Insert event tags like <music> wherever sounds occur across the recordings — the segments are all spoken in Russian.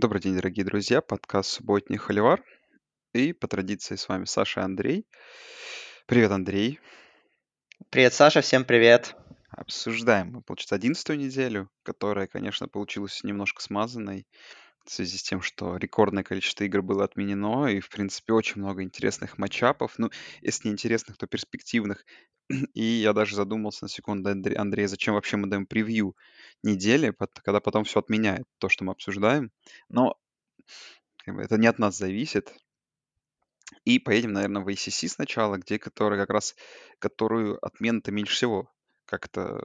Добрый день, дорогие друзья. Подкаст "Субботний холивар". И по традиции с вами Саша и Андрей. Привет, Андрей. Привет, Саша, всем привет. Обсуждаем мы, получается, одиннадцатую неделю, которая, конечно, получилась немножко смазанной в связи с тем, что рекордное количество игр было отменено, и, в принципе, очень много интересных матчапов. Ну, если не интересных, то перспективных. <clears throat> И я даже задумался на секунду, Андре- Андрей, зачем вообще мы даем превью недели, когда потом все отменяет то, что мы обсуждаем. Но это не от нас зависит. И поедем, наверное, в ACC сначала, где которая как раз, которую отмены-то меньше всего как-то,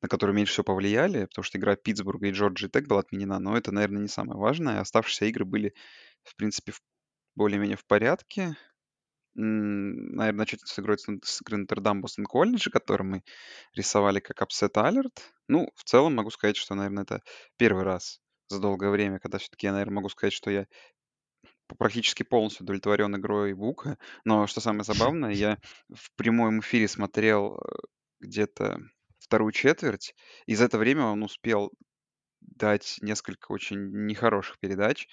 на которую меньше всего повлияли, потому что игра Питтсбурга и Джорджии Тек была отменена, но это, наверное, не самое важное. Оставшиеся игры были, в принципе, более-менее в порядке. Наверное, начать с игрой с Нот- с игры Нотр-Дам Бостон Колледж, который мы рисовали как Upset Alert. Ну, в целом могу сказать, что, наверное, это первый раз за долгое время, когда все-таки я, наверное, могу сказать, что я практически полностью удовлетворен игрой Бука. Но что самое <laughs> забавное, я в прямом эфире смотрел э, где-то вторую четверть, и за это время он успел дать несколько очень нехороших передач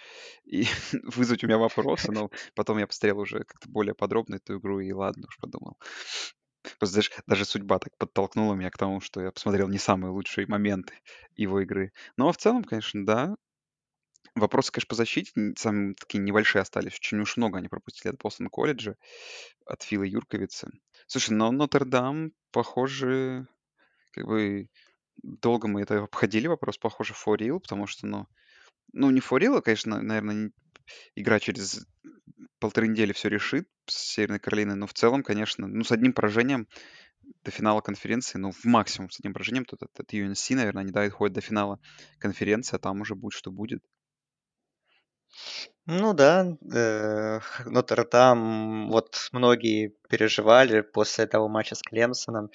и <laughs> вызвать у меня вопросы, но потом я посмотрел уже как-то более подробно эту игру, и ладно уж подумал. Просто даже, даже судьба так подтолкнула меня к тому, что я посмотрел не самые лучшие моменты его игры. Но в целом, конечно, да, Вопросы, конечно, по защите самые такие небольшие остались. Очень уж много они пропустили от Бостон колледжа, от Фила Юрковица. Слушай, но Нотр-Дам, похоже, как бы долго мы это обходили вопрос, похоже, for real, потому что, ну, ну не for real, а, конечно, наверное, игра через полторы недели все решит с Северной Каролиной, но в целом, конечно, ну, с одним поражением до финала конференции, ну, в максимум с одним поражением, тут от, от UNC, наверное, они доходят до финала конференции, а там уже будет, что будет. Ну да, э, Нотр-Дам, вот многие переживали после этого матча с Клемсоном,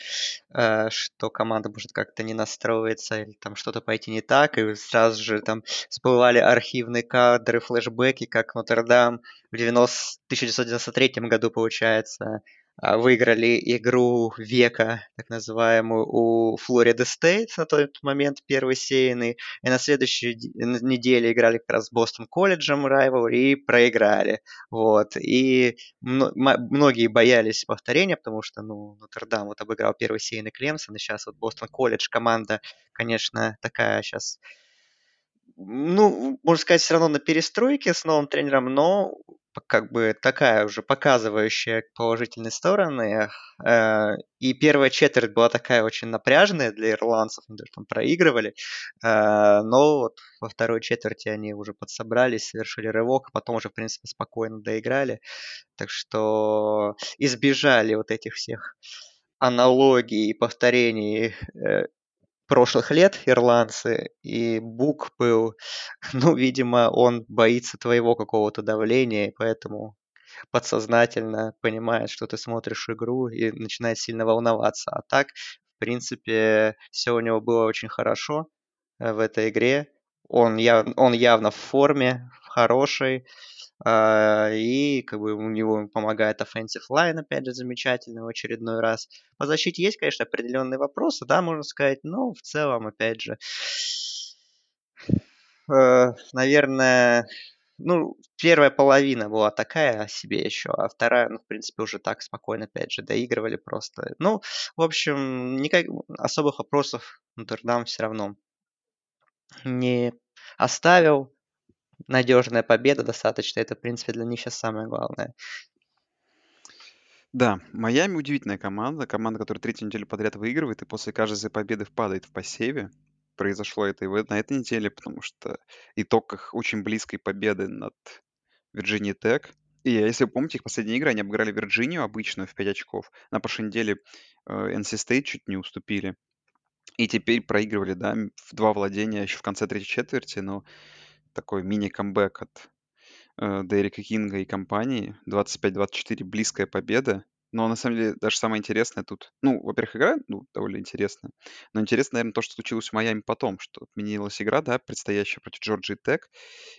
э, что команда может как-то не настроиться или там что-то пойти не так, и сразу же там всплывали архивные кадры, флешбеки, как Нотр-Дам в 90 1993 году, получается, выиграли игру века, так называемую, у Флорида Стейт на тот момент первый сеянный, и на следующей неделе играли как раз с Бостон колледжем Rivalry и проиграли. Вот. И многие боялись повторения, потому что, ну, Нотр-Дам вот обыграл первый сеянный Клемсон, и сейчас вот Бостон колледж команда, конечно, такая сейчас ну, можно сказать, все равно на перестройке с новым тренером, но как бы такая уже показывающая положительные стороны. Э, И первая четверть была такая очень напряженная для ирландцев, они даже там проигрывали. Э, Но вот во второй четверти они уже подсобрались, совершили рывок, потом уже, в принципе, спокойно доиграли. Так что избежали вот этих всех аналогий и повторений э, прошлых лет ирландцы, и Бук был, <laughs> ну, видимо, он боится твоего какого-то давления, поэтому подсознательно понимает, что ты смотришь игру и начинает сильно волноваться. А так, в принципе, все у него было очень хорошо э, в этой игре. Он, яв... он явно в форме, в хорошей. А, и как бы у него помогает offensive line, опять же, замечательно в очередной раз. По защите есть, конечно, определенные вопросы, да, можно сказать, но в целом, опять же, э, наверное, ну, первая половина была такая о себе еще, а вторая, ну, в принципе, уже так спокойно, опять же, доигрывали просто. Ну, в общем, никак особых вопросов Нотр-Дам все равно не оставил. Надежная победа достаточно. Это, в принципе, для них сейчас самое главное. Да, Майами удивительная команда. Команда, которая третью неделю подряд выигрывает и после каждой победы падает в посеве. Произошло это и на этой неделе, потому что итог их очень близкой победы над Вирджинией Тек. И если вы помните, их последние игры, они обыграли Вирджинию обычную в 5 очков. На прошлой неделе э, NC State чуть не уступили. И теперь проигрывали, да, в два владения еще в конце третьей четверти, но такой мини-камбэк от э, Дерека Кинга и компании. 25-24, близкая победа. Но на самом деле даже самое интересное тут, ну, во-первых, игра, ну, довольно интересная. Но интересно, наверное, то, что случилось в Майами потом, что отменилась игра, да, предстоящая против Джорджии Тек,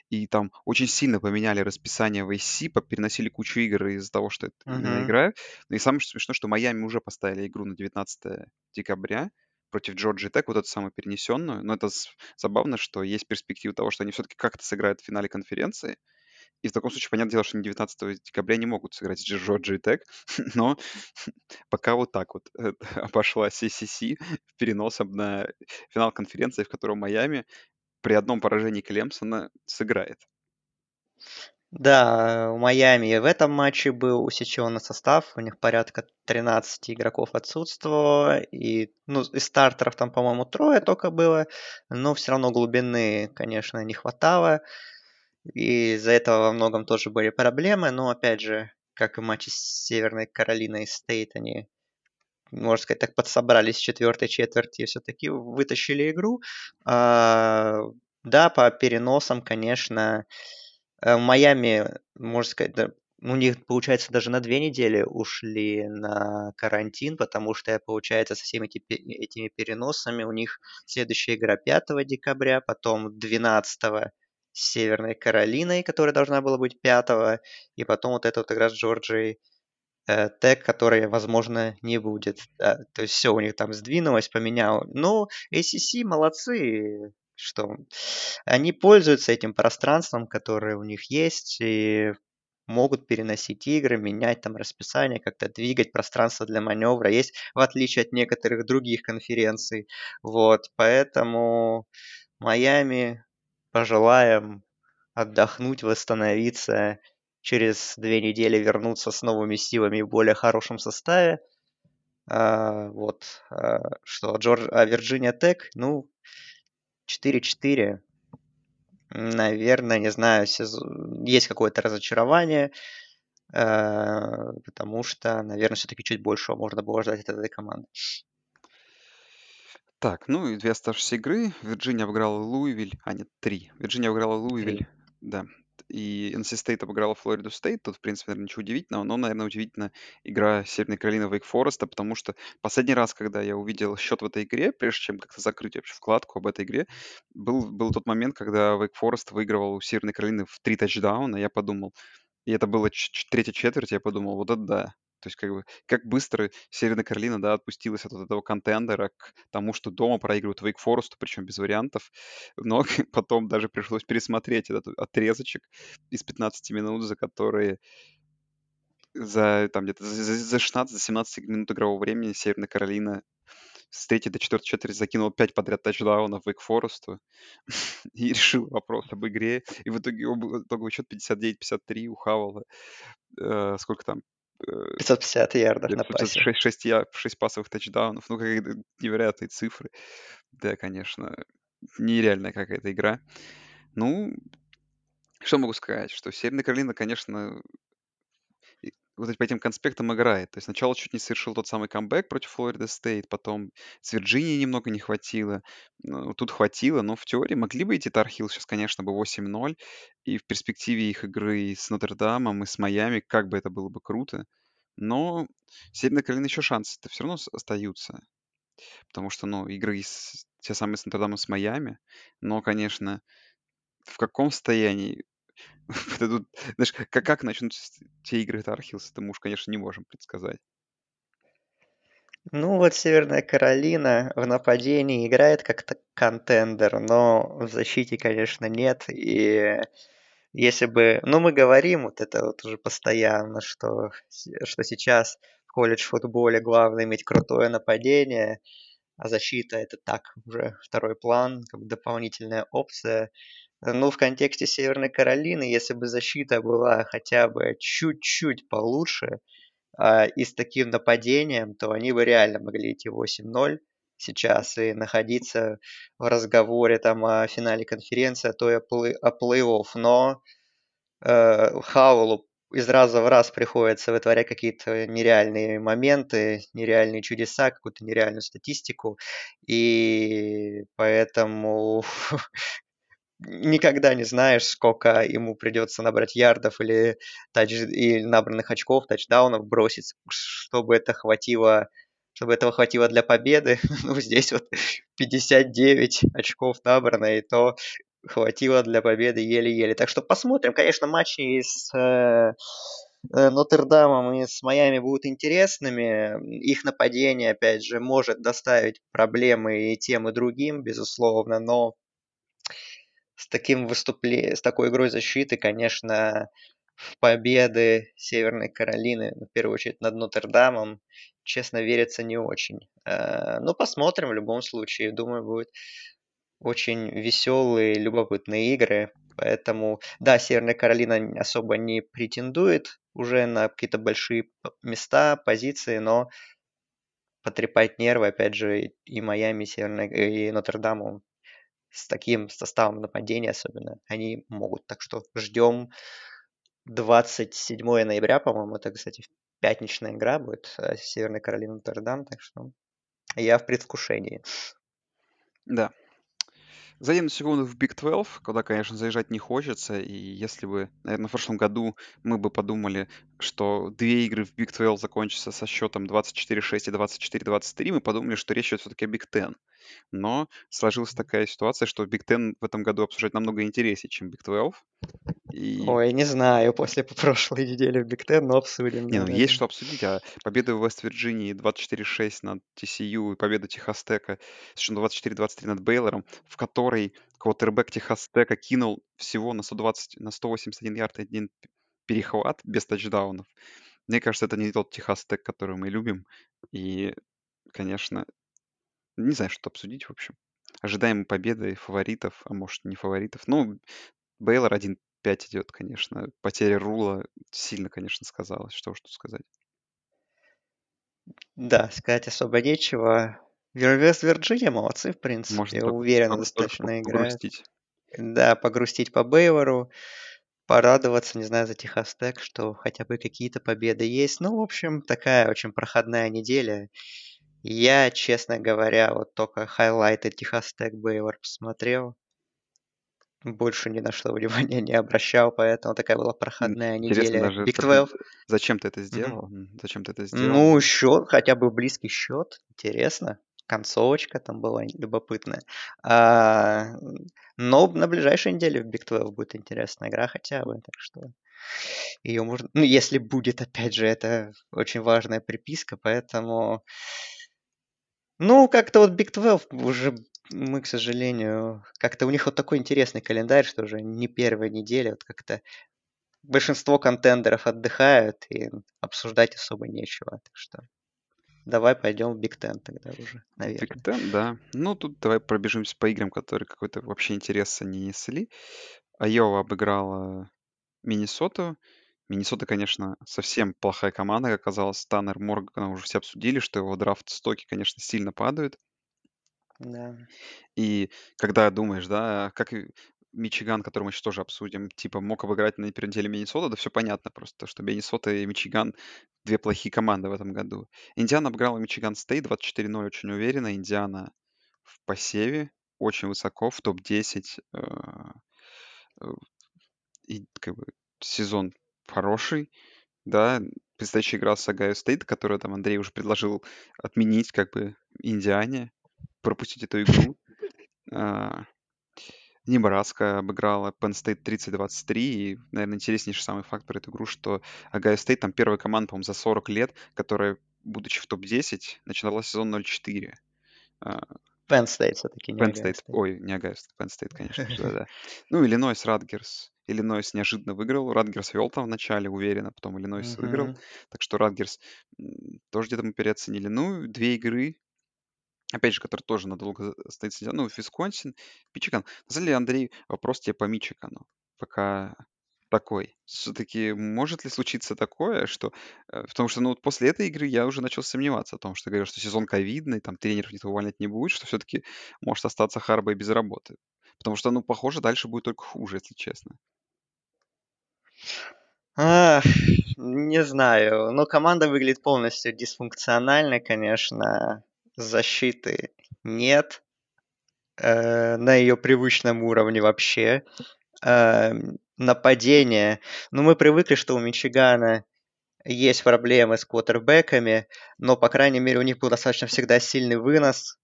и там очень сильно поменяли расписание в AC, переносили кучу игр из-за того, что это Мгм. игра. И самое смешное, что Майами уже поставили игру на 19 декабря, против Джорджии Тек, вот эту самую перенесенную. Но это забавно, что есть перспектива того, что они все-таки как-то сыграют в финале конференции. И в таком случае, понятное дело, что они 19 декабря не могут сыграть с Джорджией Тек, <laughs> но <laughs> пока вот так вот э, <laughs> обошла CCC переносом на финал конференции, в котором Майами при одном поражении Клемсона сыграет. Да, у Майами в этом матче был усеченный состав, у них порядка 13 игроков отсутствовало, и ну, из стартеров там, по-моему, трое только было, но все равно глубины, конечно, не хватало, и из-за этого во многом тоже были проблемы, но, опять же, как и матчи с Северной Каролиной Стейт, они, можно сказать, так подсобрались в четвертой четверти и все-таки вытащили игру. А, да, по переносам, конечно, в Майами, можно сказать, да, у них, получается, даже на две недели ушли на карантин, потому что, получается, со всеми эти, этими переносами у них следующая игра 5 декабря, потом 12 с Северной Каролиной, которая должна была быть 5 и потом вот эта вот игра с Джорджией э, Тек, которая, возможно, не будет. Да, то есть все у них там сдвинулось, поменял. Ну, ACC молодцы, что они пользуются этим пространством, которое у них есть, и могут переносить игры, менять там расписание, как-то двигать пространство для маневра. Есть, в отличие от некоторых других конференций. Вот, поэтому Майами пожелаем отдохнуть, восстановиться, через две недели вернуться с новыми силами в более хорошем составе. А, вот, а, что Джордж, а Вирджиния Тек, ну, 4-4. Наверное, не знаю, есть какое-то разочарование, э, потому что, наверное, все-таки чуть большего можно было ждать от этой команды. Так, ну и две оставшиеся игры. Вирджиния обыграла Луивиль, а нет, три. Вирджиния обыграла Луивиль, да, и NC State обыграла Флориду Стейт. Тут, в принципе, наверное, ничего удивительного, но, наверное, удивительно игра Северной Каролины Вейк Фореста, потому что последний раз, когда я увидел счет в этой игре, прежде чем как-то закрыть вообще вкладку об этой игре, был, был тот момент, когда Вейк Форест выигрывал у Северной Каролины в три тачдауна. Я подумал, и это было третья четверть, я подумал, вот это да. То есть как бы как быстро Северная Каролина, да, отпустилась от этого контендера к тому, что дома проигрывают Вейк Форесту, причем без вариантов. Но <laughs> потом даже пришлось пересмотреть этот отрезочек из 15 минут, за которые за там где-то за, за 16-17 минут игрового времени Северная Каролина с третьей до четвертой четверти закинул пять подряд тачдаунов Вейк Форесту <laughs> и решил вопрос об игре. И в итоге итоговый счет 59-53 у Хавала. Э, сколько там? 550 ярдов на пасе. 6, 6, я, 6 пасовых тачдаунов. Ну, какие невероятные цифры. Да, конечно, нереальная какая-то игра. Ну, что могу сказать? Что Северная Каролина, конечно, вот по этим конспектам играет. То есть сначала чуть не совершил тот самый камбэк против Флорида Стейт, потом с Вирджинией немного не хватило. Ну, тут хватило, но в теории могли бы идти Тархилл сейчас, конечно, бы 8-0. И в перспективе их игры с Нотр-Дамом и с Майами, как бы это было бы круто. Но Северная Каролина еще шансы-то все равно остаются. Потому что, ну, игры с, те самые с Нотр-Дамом, с Майами. Но, конечно, в каком состоянии <laughs> Тут, знаешь, как, как начнутся те игры Тархилс, это мы уж, конечно, не можем предсказать. Ну вот Северная Каролина в нападении играет как контендер, но в защите, конечно, нет. И если бы... Ну, мы говорим вот это вот уже постоянно, что, что сейчас в колледж-футболе главное иметь крутое нападение, а защита это так, уже второй план, как дополнительная опция. Ну, в контексте Северной Каролины, если бы защита была хотя бы чуть-чуть получше а, и с таким нападением, то они бы реально могли идти 8-0 сейчас и находиться в разговоре там о финале конференции, а то и о, плей- о плей-офф. Но э, Хаулу из раза в раз приходится вытворять какие-то нереальные моменты, нереальные чудеса, какую-то нереальную статистику. И поэтому <laughs> никогда не знаешь, сколько ему придется набрать ярдов или, тач... или набранных очков, тачдаунов бросить, чтобы это хватило чтобы этого хватило для победы. <laughs> ну, здесь вот 59 очков набрано, и то хватило для победы еле-еле. Так что посмотрим. Конечно, матчи с, э, э, Нотр-Дамом и с Майами будут интересными. Их нападение, опять же, может доставить проблемы и тем, и другим, безусловно, но с таким выступлением, с такой игрой защиты, конечно, в победы Северной Каролины, в первую очередь над Нотр-Дамом, честно, верится не очень. Э, ну, посмотрим в любом случае. Думаю, будет очень веселые, любопытные игры. Поэтому, да, Северная Каролина особо не претендует уже на какие-то большие места, позиции, но потрепать нервы, опять же, и Майами, Северная, и Нотр-Даму с таким составом нападения особенно, они могут. Так что ждем 27 ноября, по-моему, это, кстати, пятничная игра будет э, Северная Каролина Нотр-Дам, так что я в предвкушении. Да. Зайдем на секунду в Big 12, куда, конечно, заезжать не хочется. И если бы, наверное, в прошлом году мы бы подумали, что две игры в Big 12 закончатся со счетом 24-6 и 24-23, мы подумали, что речь идет все-таки о Big 10. Но сложилась такая ситуация, что Big 10 в этом году обсуждать намного интереснее, чем Big 12. И... Ой, не знаю, после прошлой недели в Биг Тен, но обсудим. Не, ну есть что обсудить, а победа в Вест-Вирджинии 24-6 над TCU и победа Техастека, совершенно 24-23 над Бейлором, в которой квотербек Техастека кинул всего на 120, на 181 ярд и один перехват без тачдаунов. Мне кажется, это не тот Техастек, который мы любим. И, конечно, не знаю, что обсудить, в общем. Ожидаем победы фаворитов, а может, не фаворитов. Ну, Бейлор 1 5 идет, конечно. Потеря рула сильно, конечно, сказалась. Что уж тут сказать. Да, сказать особо нечего. Вест Вирджиния молодцы, в принципе. Можно уверенно достаточно играют. Погрустить. Да, погрустить по Бейвору, порадоваться, не знаю, за Техас Тек, что хотя бы какие-то победы есть. Ну, в общем, такая очень проходная неделя. Я, честно говоря, вот только хайлайты Техас Тек Бейвор посмотрел больше ни на что внимания <laughs> не обращал, поэтому такая была проходная Интересно неделя. даже, Big 12. зачем ты это сделал? Mm-hmm. Зачем ты это сделал? Ну, счет, хотя бы близкий счет. Интересно. Концовочка там была любопытная. А, но на ближайшей неделе в Big 12 будет интересная игра хотя бы, так что ее можно... Ну, если будет, опять же, это очень важная приписка, поэтому... Ну, как-то вот Big 12 уже мы, к сожалению, как-то у них вот такой интересный календарь, что уже не первая неделя, вот как-то большинство contender ов отдыхают и обсуждать особо нечего. Так что давай пойдем в Big Ten тогда уже, наверное. Big Ten, да. Ну, тут давай пробежимся по играм, которые какой-то вообще интереса не несли. Айова обыграла Миннесоту. Миннесота, конечно, совсем плохая команда, как оказалось. Таннер Моргана уже все обсудили, что его draft stock и, конечно, сильно падают. Да. И когда думаешь, да, как Мичиган, который мы сейчас тоже обсудим, типа мог обыграть на первой неделе Миннесота, да все понятно просто, что Миннесота и Мичиган две плохие команды в этом году. Индиана обыграла Michigan State 24-0 очень уверенно. Индиана в посеве, очень высоко, в топ-10. Э, э, и как бы сезон хороший, да. Предстоящая игра с Ohio State, которую там Андрей уже предложил отменить как бы Индиане пропустить эту игру. А, Небраска обыграла Penn State 30-23. И, наверное, интереснейший самый факт про эту игру, что Ohio State там первая команда, по-моему, за 40 лет, которая, будучи в топ-10, начинала сезон 0-4. А, Penn State все-таки, не Penn State. Ой, не Ohio State, Penn State, конечно да, да. <laughs> Ну, Иллинойс, Rutgers. Иллинойс неожиданно выиграл. Rutgers вел там в начале уверенно, потом Иллинойс выиграл. Так что Радгерс тоже где-то мы переоценили. Ну, две игры опять же, который тоже надолго стоит ну, Висконсин, Мичиган. На самом деле, Андрей, вопрос тебе по Мичигану. Пока такой. Все-таки может ли случиться такое, что... Э, потому что, ну, вот после этой игры я уже начал сомневаться о том, что говорю, что сезон ковидный, там тренеров никто увольнять не будет, что все-таки может остаться Харба и без работы. Потому что, ну, похоже, дальше будет только хуже, если честно. Ах, не знаю. Но команда выглядит полностью дисфункциональной, конечно защиты нет э, на ее привычном уровне вообще. Э, нападение. Ну, мы привыкли, что у Мичигана есть проблемы с квотербеками, но, по крайней мере, у них был достаточно всегда сильный вынос.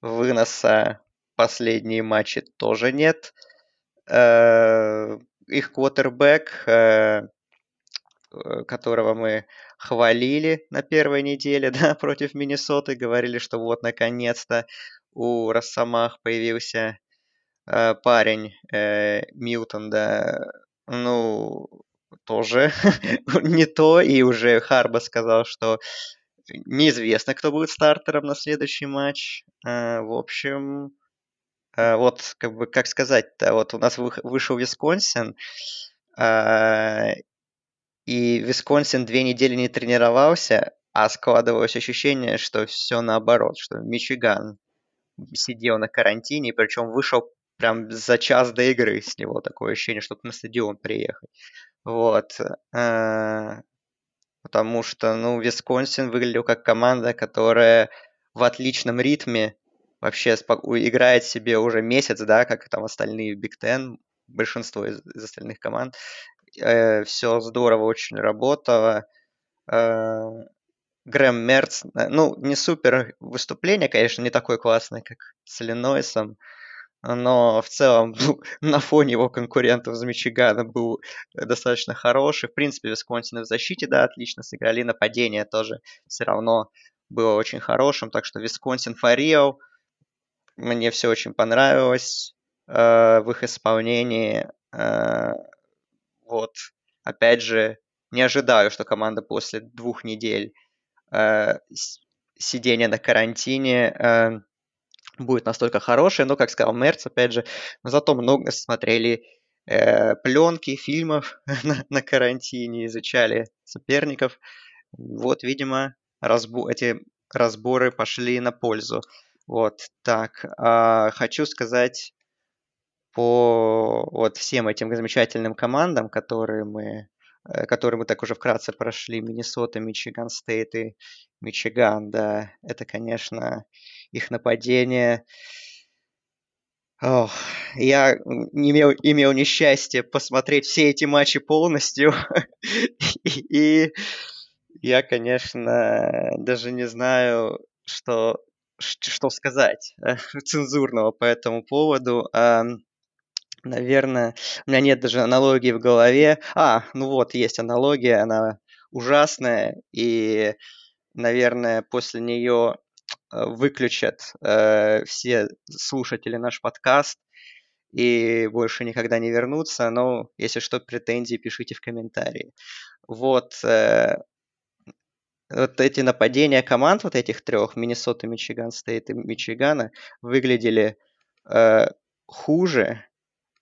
Выноса последние матчи тоже нет. Э, их квотербек э, которого мы хвалили на первой неделе, <laughs> да, против Миннесоты, говорили, что вот наконец-то у Росомах появился э, парень Милтон, да, ну, тоже <laughs> не то, и уже Харба сказал, что неизвестно, кто будет стартером на следующий матч. В общем, вот, как бы, как сказать-то, вот у нас вышел Висконсин, э, и Висконсин две недели не тренировался, а складывалось ощущение, что все наоборот, что Мичиган сидел на карантине, причем вышел прям за час до игры с него такое ощущение, чтобы на стадион приехать. Вот. Э, потому что, ну, Висконсин выглядел как команда, которая в отличном ритме вообще играет себе уже месяц, да, как там остальные Биг Ten, большинство из, из остальных команд. Э, все здорово очень работало. Э, Грэм Мерц, ну, не супер выступление, конечно, не такое классное, как с Иллинойсом, но в целом ну, <laughs> на фоне его конкурентов из Мичигана был достаточно хороший. В принципе, Висконсин в защите, да, отлично сыграли. Нападение тоже все равно было очень хорошим. Так что Висконсин Фарио мне все очень понравилось э, в их исполнении. Э, вот, опять же, не ожидаю, что команда после двух недель э, сидения на карантине э, будет настолько хорошая, но, как сказал Мерц, опять же, мы зато много смотрели э, пленки, фильмов <laughs> на, на карантине, изучали соперников. Вот, видимо, разбу- эти разборы пошли на пользу. Вот, так, э, хочу сказать по вот всем этим замечательным командам, которые мы Э, который мы так уже вкратце прошли, Миннесота, Мичиган Стейт и Мичиган, да, это, конечно, их нападение. Ох, я имел, имел несчастье посмотреть все эти матчи полностью, <laughs> и я, конечно, даже не знаю, что, что сказать э, <laughs> цензурного по этому поводу. Наверное, у меня нет даже аналогии в голове. А, ну вот, есть аналогия, она ужасная, и, наверное, после нее э, выключат э, все слушатели наш подкаст и больше никогда не вернутся. Но если что, претензии пишите в комментарии. Вот, вот эти нападения команд, вот этих трех, Миннесота, Мичиган Стейт и Мичигана, выглядели э, хуже,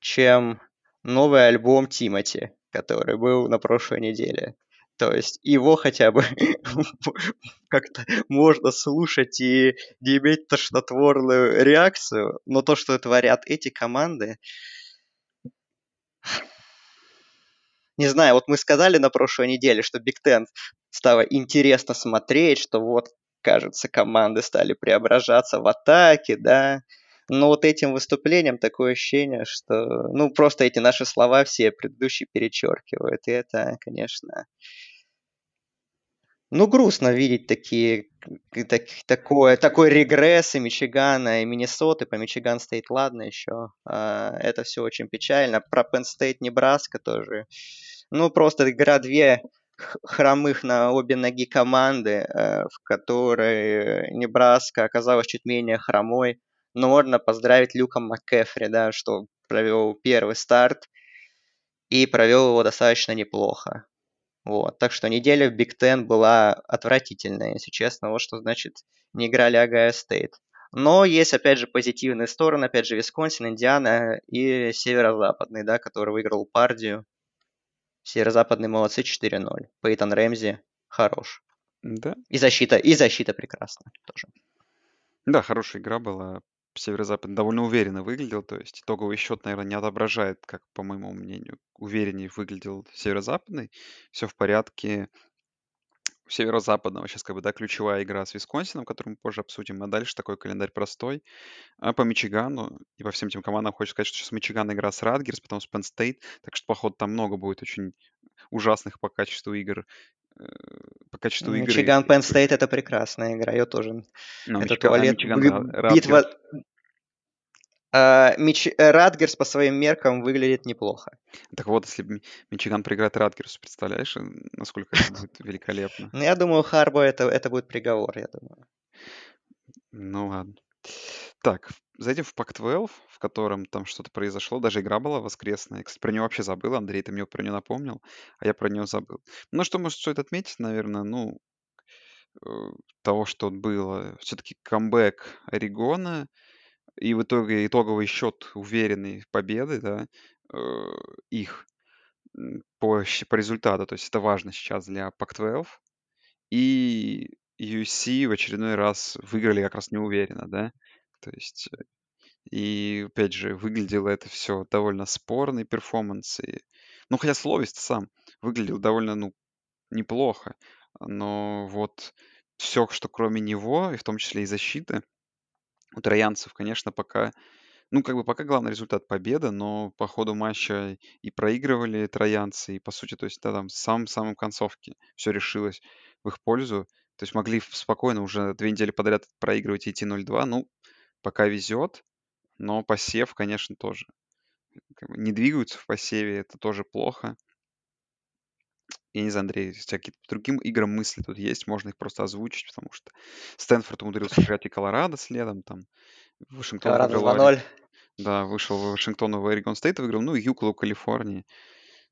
чем новый альбом Тимати, который был на прошлой неделе. То есть его хотя бы <laughs> как-то можно слушать и не иметь тошнотворную реакцию, но то, что творят эти команды, не знаю, вот мы сказали на прошлой неделе, что Биг Тен стало интересно смотреть, что вот, кажется, команды стали преображаться в атаке, да, но вот этим выступлением такое ощущение, что, ну, просто эти наши слова все предыдущие перечеркивают. И это, конечно, ну, грустно видеть такие, так, такое, такой регресс и Мичигана, и Миннесоты. По Мичиган Стейт, ладно, еще. А, это все очень печально. Про Penn State, Небраска тоже. Ну, просто игра две хромых на обе ноги команды, э, в которой Небраска оказалась чуть менее хромой но можно поздравить Люка МакКефри, да, что провел первый старт и провел его достаточно неплохо. Вот. Так что неделя в Big Ten была отвратительная, если честно. Вот что значит не играли Огайо Стейт. Но есть, опять же, позитивные стороны. Опять же, Висконсин, Индиана и Северо-Западный, да, который выиграл партию. Северо-Западный молодцы 4-0. Пейтон Рэмзи хорош. Да. И защита, и защита прекрасна тоже. Да, хорошая игра была. Северо-Запад довольно уверенно выглядел, то есть итоговый счет, наверное, не отображает, как, по моему мнению, увереннее выглядел Северо-Западный. Все в порядке. Северо-Западного сейчас как бы, да, ключевая игра с Висконсином, которую мы позже обсудим, а дальше такой календарь простой. А по Мичигану и по всем этим командам хочу сказать, что сейчас Мичиган игра с Радгерс, потом с Penn так что, походу, там много будет очень ужасных по качеству игр по качеству игры. Мичиган Penn State это прекрасная игра, ее тоже. Ну, это Мичиган, туалет, Мичиган, битва, А, Мич... э, Радгерс по своим меркам выглядит неплохо. Так вот, если Мичиган проиграет Радгерсу, представляешь, э, насколько это будет великолепно? Ну, я думаю, Харбо это, это будет приговор, я думаю. Ну ладно. Так, зайдем в Пак-12, в котором там что-то произошло. Даже игра была воскресная. Я, кстати, про нее вообще забыл. Андрей, ты мне про нее напомнил, а я про нее забыл. Ну, что, может, стоит отметить, наверное, ну, э, того, что было. Все-таки камбэк Орегона и в итоге итоговый счет уверенной победы, да, э, их по, по результату. То есть это важно сейчас для Пак-12. И USC в очередной раз выиграли как раз неуверенно, да. То есть, э, и опять же, выглядело это все довольно спорный перформанс. И... Ну, хотя Словис сам выглядел довольно, ну, неплохо. Но вот все, что кроме него, и в том числе и защиты, у троянцев, конечно, пока ну, как бы пока главный результат победа, но по ходу матча и проигрывали троянцы, и по сути, то есть, да, там в самом-самом концовке все решилось в их пользу. То есть могли спокойно уже две недели подряд проигрывать и идти 0-2. Ну, пока везет, но посев, конечно, тоже. Как бы не двигаются в посеве, это тоже плохо. Я не знаю, Андрей, если у тебя какие-то другим играм мысли тут есть, можно их просто озвучить, потому что Стэнфорд умудрился <laughs> играть и Колорадо следом, там Вашингтон Колорадо выиграл 2-0. да, вышел в Вашингтон в Орегон Стейт выиграл, ну и Юкла в Калифорнии.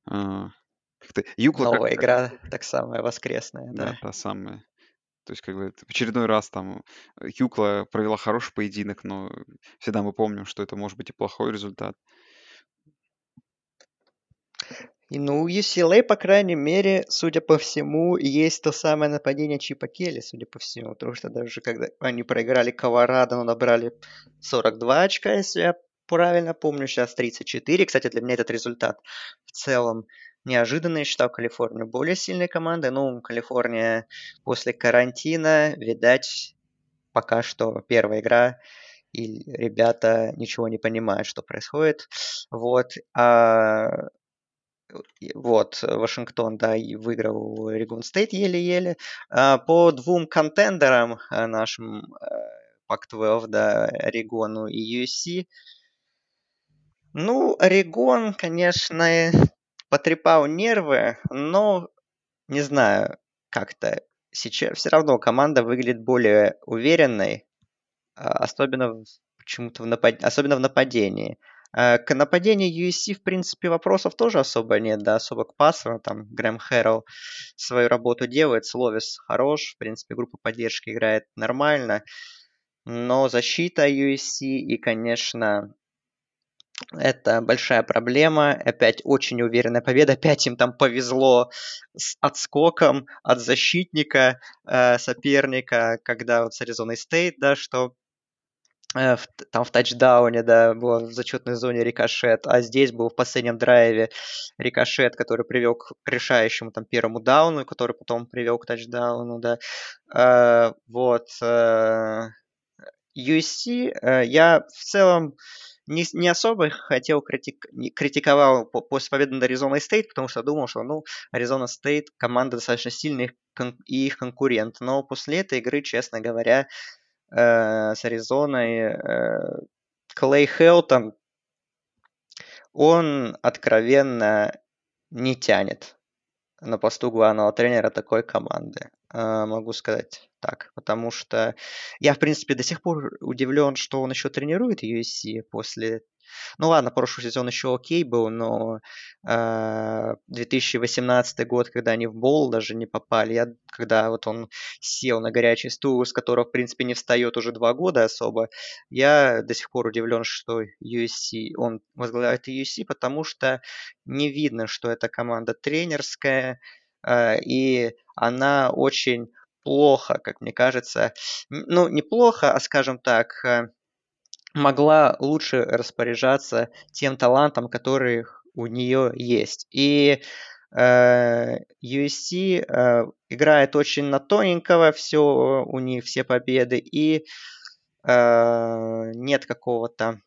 А, как-то Юкла Новая как- игра, так самая воскресная, да, да. та самая. То есть, как бы, в очередной раз там э, Юкла провела хороший поединок, но всегда мы помним, что это может быть и плохой результат. И, ну, у UCLA, по крайней мере, судя по всему, есть то самое нападение Чипа Келли, судя по всему. Потому что даже когда они проиграли Колорадо, но набрали 42 очка, если я правильно помню, сейчас 34. Кстати, для меня этот результат в целом неожиданный. Я считал Калифорнию более сильной командой. Ну, Калифорния после карантина, видать, пока что первая игра, и ребята ничего не понимают, что происходит. Вот. А вот, Вашингтон, да, и выиграл Орегон Стейт еле-еле. А, по двум контендерам а, нашим Пак-12, да, Орегону и USC. Ну, Орегон, конечно, потрепал нервы, но не знаю, как-то сейчас все равно команда выглядит более уверенной, а, особенно почему-то в, напад... особенно в нападении. А, К нападению USC, в принципе, вопросов тоже особо нет, да, особо к пасу. Там Грэм Хэрроу свою работу делает, Словис хорош, в принципе, группа поддержки играет нормально. Но защита USC и, конечно, это большая проблема. Опять очень уверенная победа. <laughs> Опять им там повезло с отскоком от защитника э, соперника, когда вот с Аризоной Стейт, да, что э, в- там в тачдауне, да, был в зачетной зоне рикошет, а здесь был в последнем драйве рикошет, который привел к решающему там первому дауну, который потом привел к тачдауну, да. Э, вот. э, USC э, я в целом не, не особо хотел критик, критиковал по- после победы над Аризоной Стейт, потому что думал, что, ну, Аризона Стейт команда достаточно сильная и их конкурент. Но после этой игры, честно говоря, э, с Аризоной э, Клей Хелтон, он откровенно не тянет на посту главного тренера такой команды. Э, Могу сказать так, потому что я, в принципе, до сих пор удивлен, что он еще тренирует USC после... Ну ладно, прошлый сезон еще окей был, но э, 2018 год, когда они в бол даже не попали, я, когда вот он сел на горячий стул, с которого, в принципе, не встает уже два года особо, я до сих пор удивлен, что USC, он возглавляет USC, потому что не видно, что эта команда тренерская, и она очень плохо, как мне кажется, ну, неплохо, а скажем так, э, могла лучше распоряжаться тем талантом, который у нее есть. И э, USC э, играет очень на тоненького, все у них все победы, и э, нет какого-то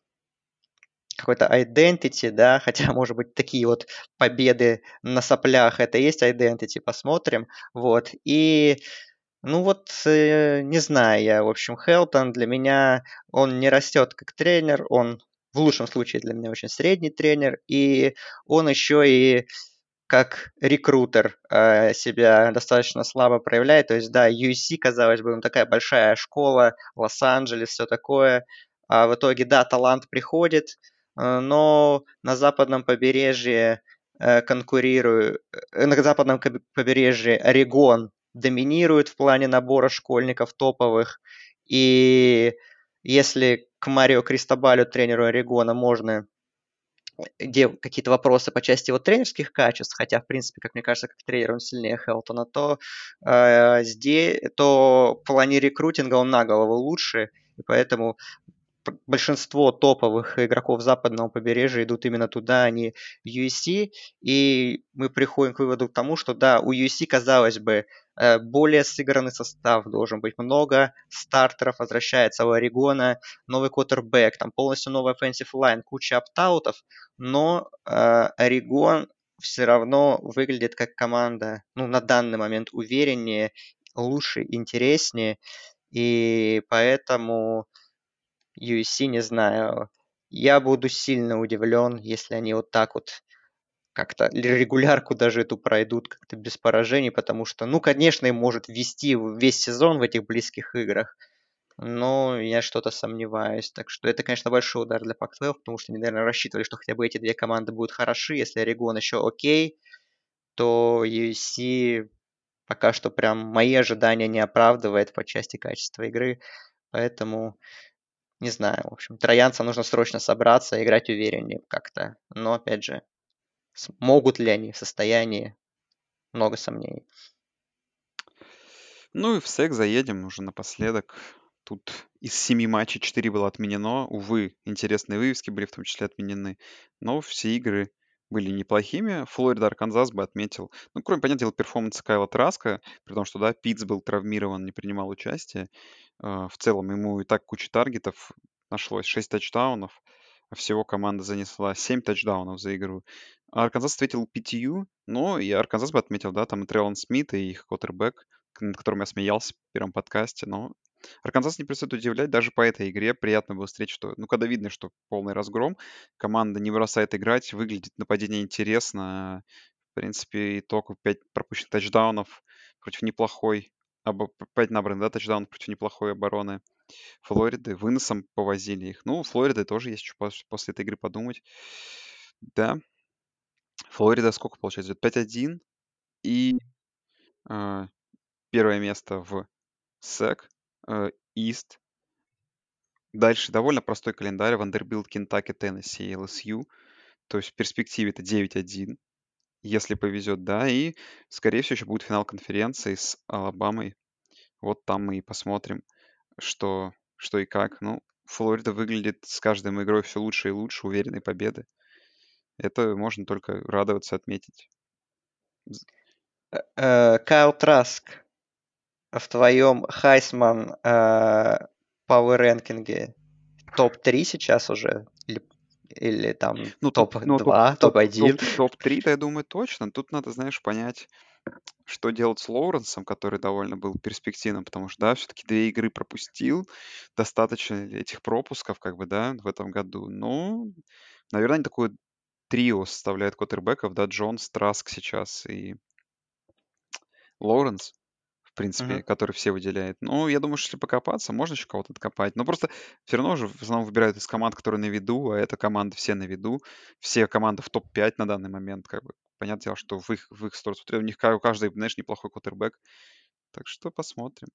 какой-то identity, да, <laughs> хотя, может быть, такие вот победы на соплях, это есть identity, посмотрим, вот, и, ну вот, э, не знаю я, в общем, Хелтон для меня, он не растет как тренер, он в лучшем случае для меня очень средний тренер, и он еще и как рекрутер э, себя достаточно слабо проявляет. То есть, да, USC, казалось бы, такая большая школа, Лос-Анджелес, все такое. А в итоге, да, талант приходит, но на западном побережье э, конкурирует, э, на западном побережье Орегон доминирует в плане набора школьников топовых. И если к Марио Кристобалю, тренеру Орегона, можно где какие-то вопросы по части его тренерских качеств, хотя, в принципе, как мне кажется, как тренер он сильнее Хелтона, то э, здесь, то в плане рекрутинга он на голову лучше, и поэтому большинство топовых игроков западного побережья идут именно туда, а не USC. И мы приходим к выводу к тому, что да, у USC, казалось бы, э, более сыгранный состав должен быть. Много стартеров возвращается у Орегона, новый квотербек, там полностью новый offensive line, куча оптаутов, но э, Орегон все равно выглядит как команда, ну, на данный момент увереннее, лучше, интереснее. И поэтому USC, не знаю. Я буду сильно удивлен, если они вот так вот как-то регулярку даже эту пройдут как-то без поражений, потому что, ну, конечно, им может вести весь сезон в этих близких играх, но я что-то сомневаюсь. Так что это, конечно, большой удар для Pac-12, потому что они, наверное, рассчитывали, что хотя бы эти две команды будут хороши. Если Орегон еще окей, то USC пока что прям мои ожидания не оправдывает по части качества игры. Поэтому не знаю, в общем, троянцам нужно срочно собраться и играть увереннее как-то. Но, опять же, могут ли они в состоянии, много сомнений. Ну и в СЭК заедем уже напоследок. Тут из семи матчей четыре было отменено. Увы, интересные вывески были в том числе отменены. Но все игры были неплохими. Флорида, Арканзас бы отметил. Ну, кроме, понятного дела, перформанса Кайла Траска, при том, что, да, Питц был травмирован, не принимал участие. А, в целом ему и так куча таргетов нашлось, 6 тачдаунов. Всего команда занесла 7 тачдаунов за игру. А Арканзас ответил пятью, но и Арканзас бы отметил, да, там и Трелон Смит, и их квотербек, над которым я смеялся в первом подкасте, но Арканзас не перестает удивлять даже по этой игре. Приятно было отметить, что, ну, когда видно, что полный разгром, команда не бросает играть, выглядит нападение интересно. В принципе, итог 5 пропущенных тачдаунов против неплохой, обо, 5 набранных, да, тачдаунов против неплохой обороны Флориды. Выносом повозили их. Ну, Флориды тоже есть что после этой игры подумать. Да. Флорида сколько получается? 5-1. И э, первое место в SEC э, East. Дальше довольно простой календарь. Вандербилд, Кентаки, Теннесси и LSU. То есть в перспективе это 9-1, если повезет, да. И, скорее всего, еще будет финал конференции с Алабамой. Вот там мы и посмотрим, что, что и как. Ну, Флорида выглядит с каждой игрой все лучше и лучше, уверенной победы. Это можно только радоваться, отметить. Э, э, Кайл Траск в твоем Хайсман Power рэнкинге топ-3 сейчас уже? Или, или там ну, топ-2, ну, топ-1? Топ-3, топ, топ я думаю, точно. Тут надо, знаешь, понять, что делать с Лоуренсом, который довольно был перспективным, потому что, да, все-таки две игры пропустил, достаточно этих пропусков, как бы, да, в этом году. Ну, наверное, они такое трио составляет квотербеков, да, Джонс, Траск сейчас и Лоуренс в принципе, Мгм. который все выделяет. Ну, я думаю, что если покопаться, можно еще кого-то откопать. Но просто все равно же в основном выбирают из команд, которые на виду, а эта команда все на виду. Все команды в топ-5 на данный момент, как бы. Понятное дело, что в их, в их сторону смотрю, у них ка- у каждой, знаешь, неплохой квотербек. Так что посмотрим.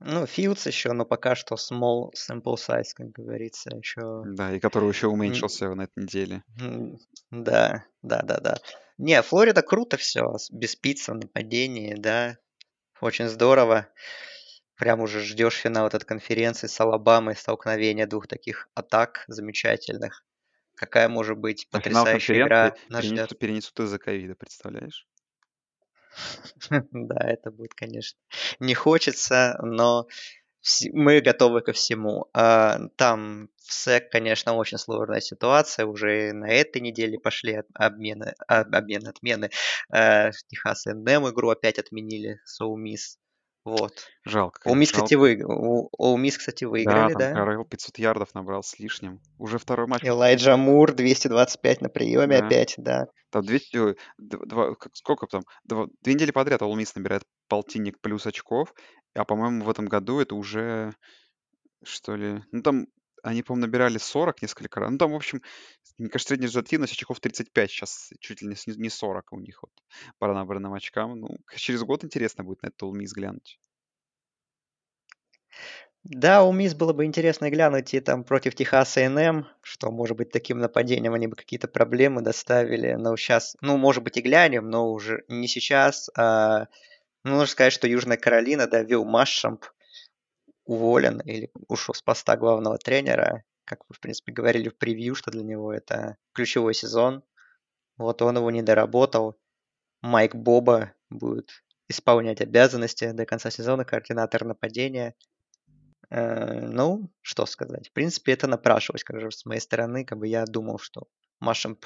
Ну, Филдс еще, но пока что small sample size, как говорится, еще... Да, и который еще уменьшился на этой неделе. Да, да, да, да. Не, Флорида круто все, без пиццы, нападения, да. Очень здорово. Прям уже ждешь финал этой конференции с Алабамой, столкновения двух таких атак замечательных. Какая может быть А потрясающая игра конференции нас ждет. перенесут, перенесут из-за ковида, представляешь? <laughs> Да, это будет, конечно. Не хочется, но мы готовы ко всему. А, Там в СЭК, конечно, очень сложная ситуация. Уже на этой неделе пошли обмены, а, обмены, отмены. Э, Техас НМ игру опять отменили, Соумис. Вот. Жалко, Мисс, конечно, кстати, вы... Ол Мисс, кстати, Да, выиграли, там да? Карел 500 ярдов набрал с лишним. Уже второй матч. Элайджа Мур 225 на приеме Да. опять, да. Там две, два, сколько там? Два- две недели подряд Ole Miss набирает полтинник плюс очков, а по-моему в этом году это уже что ли, ну там они, по-моему, набирали 40 несколько раз. Ну там, в общем, мне кажется, средняя результативность очков 35 сейчас, чуть ли не не 40 у них вот по набранным очкам. Ну, через год интересно будет на это Ole Miss глянуть. Да, у Мисс было бы интересно глянуть и там против Техаса НМ, что, может быть, таким нападением они бы какие-то проблемы доставили. Но сейчас, ну, может быть, и глянем, но уже не сейчас. А, ну, нужно сказать, что Южная Каролина, да, Вилл Машамп уволен или ушел с поста главного тренера. Как вы, в принципе, говорили в превью, что для него это ключевой сезон. Вот он его не доработал. Майк Боба будет исполнять обязанности до конца сезона, координатор нападения. Э, ну, что сказать. В принципе, это напрашивалось, как же с моей стороны. Как бы я думал, что Машемп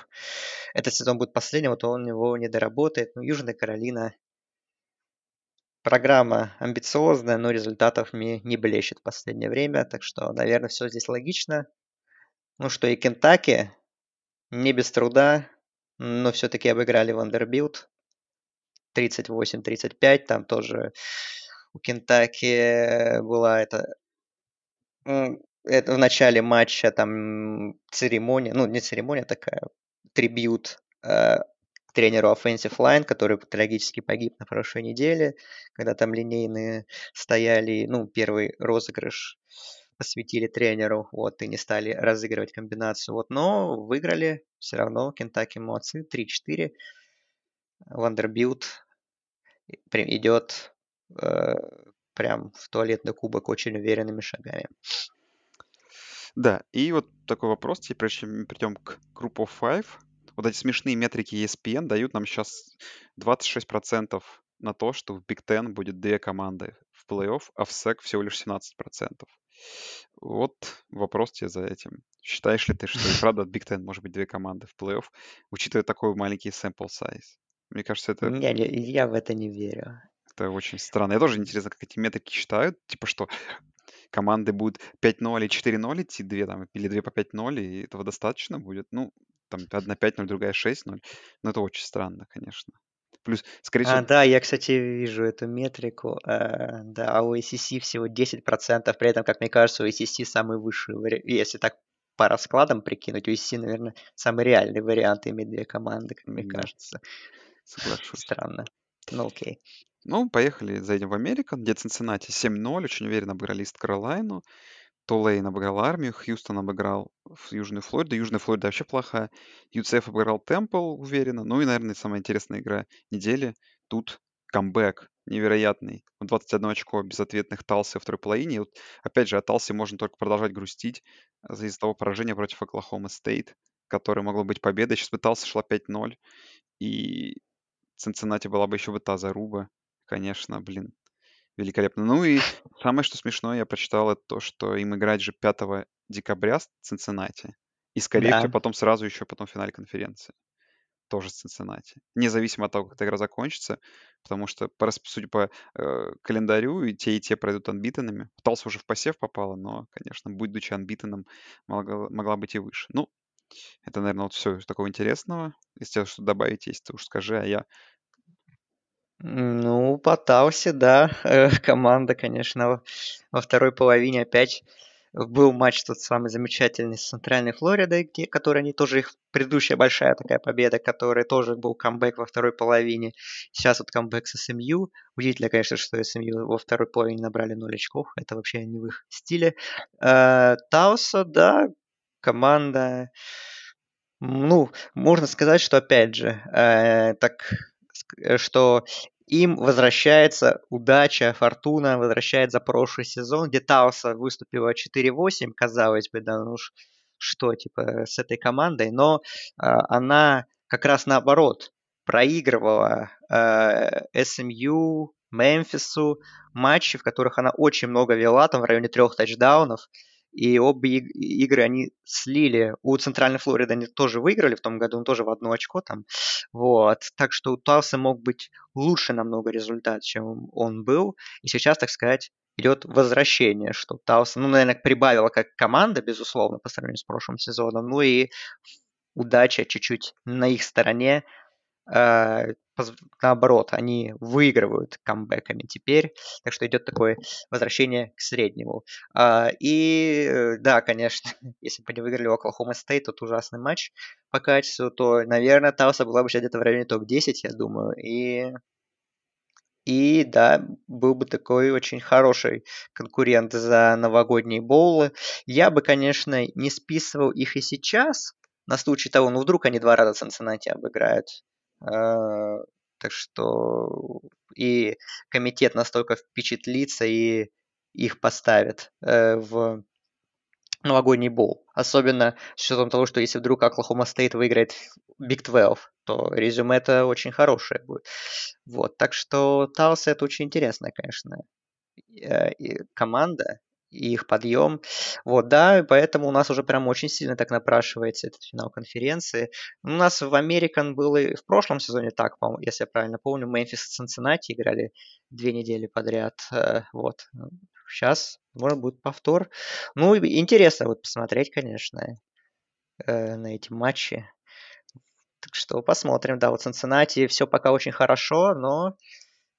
этот сезон будет последним, вот он его не доработает. Ну, Южная Каролина программа амбициозная, но результатов мне не блещет в последнее время. Так что, наверное, все здесь логично. Ну что, и Кентаки не без труда, но все-таки обыграли Вандербилд. 38-35, там тоже у Кентаки была это это в начале матча там церемония, ну не церемония, а такая tribute э, тренеру Offensive Line, который трагически погиб на прошлой неделе, когда там линейные стояли, ну, первый розыгрыш посвятили тренеру, вот, и не стали разыгрывать комбинацию, вот, но выиграли все равно, Кентаки молодцы, 3-4, Вандербилд идет э, прям в туалетный кубок очень уверенными шагами. Да, и вот такой вопрос, теперь, прежде чем перейдем к Group of Five. Вот эти смешные метрики ESPN дают нам сейчас 26% на то, что в Big Ten будет две команды в плей-офф, а в SEC всего лишь 17%. Вот вопрос тебе за этим. Считаешь ли ты, что и <laughs> правда от Big Ten может быть две команды в плей-офф, учитывая такой маленький sample size? Мне кажется, это... Я, я в это не верю. Это очень странно. Я тоже интересно, как эти метрики считают. Типа, что команды будут 5-0 и 4-0 идти, две там, или две по 5-0, и этого достаточно будет. Ну, там одна 5-0, другая 6-0. Но это очень странно, конечно. Плюс, скорее всего... А, да, я, кстати, вижу эту метрику. Э, да, а у ACC всего 10%, при этом, как мне кажется, у ACC самый высший вариант. Если так по раскладам прикинуть, у ACC, наверное, самый реальный вариант иметь две команды, как мне Да. кажется. Соглашусь. Странно. Ну, окей. Ну, поехали, зайдем в Америку, где Цинциннати 7-0, очень уверенно обыграли Ист Каролайну. Тулейн обыграл армию, Хьюстон обыграл в Южную Флориду. Южная Флорида вообще плохая. UCF обыграл Темпл уверенно. Ну и, наверное, самая интересная игра недели. Тут камбэк невероятный. 21 очко безответных Талси во второй половине. И вот, опять же, о Талси можно только продолжать грустить из-за того поражения против Оклахома Стейт, которое могло быть победой. Сейчас бы Талси шла 5-0. И Цинциннати была бы еще бы та заруба. Конечно, блин, великолепно. Ну и самое, что смешное, я прочитал, это то, что им играть же 5 декабря с Цинциннати. И, скорее Да. всего, потом сразу еще потом в финале конференции. Тоже с Цинциннати. Независимо от того, как эта игра закончится. Потому что, по судя по э, календарю, и те, и те пройдут анбитенами. Пытался уже в посев попало, но, конечно, будучи анбитеном, могла, могла быть и выше. Ну, это, наверное, вот все такого интересного. Если что добавить есть, то уж скажи, а я Ну, пытался, да. Э, команда, конечно, во- второй половине опять был матч тот самый замечательный с Центральной Флоридой, где, который они тоже их предыдущая большая такая победа, которая тоже был камбэк во второй половине. Сейчас вот камбэк с СМЮ. Удивительно, конечно, что СМЮ во второй половине набрали 0 очков. Это вообще не в их стиле. Э, Тауса, да, команда... Ну, можно сказать, что опять же, э, так что им возвращается удача, фортуна, возвращается прошлый сезон, где Тауса выступила 4-8, казалось бы, да, ну что, типа, с этой командой, но а, она как раз наоборот проигрывала э, СМЮ, Мемфису, матчи, в которых она очень много вела, там в районе трех тачдаунов, и обе игры они слили. У Центральной Флориды они тоже выиграли в том году, он тоже в одно очко там. Вот. Так что у Талса мог быть лучше намного результат, чем он был. И сейчас, так сказать, идет возвращение, что Талса, ну, наверное, прибавила как команда, безусловно, по сравнению с прошлым сезоном. Ну и удача чуть-чуть на их стороне. Э, наоборот, они выигрывают камбэками теперь, так что идет такое возвращение к среднему. А, и э, да, конечно, <laughs> если бы они выиграли Оклахома Стейт, тот ужасный матч по качеству, то, наверное, Талса была бы сейчас где-то в районе топ-10, я думаю, и и да, был бы такой очень хороший конкурент за новогодние боулы. Я бы, конечно, не списывал их и сейчас, на случай того, ну вдруг они два раза Цинциннати обыграют. А, так что и комитет настолько впечатлится и их поставит э, в новогодний боул. Особенно с учетом того, что если вдруг Оклахома Стейт выиграет Big 12, то резюме это очень хорошее будет. Вот, так что Талс это очень интересная, конечно, э, команда и их подъем. Вот, да, поэтому у нас уже прям очень сильно так напрашивается этот финал конференции. У нас в Американ было и в прошлом сезоне так, по если я правильно помню, Мемфис и Цинциннати играли две недели подряд. Э, вот. Сейчас, может, будет повтор. Ну, интересно вот посмотреть, конечно, э, на эти матчи. Так что посмотрим. Да, вот Цинциннати все пока очень хорошо, но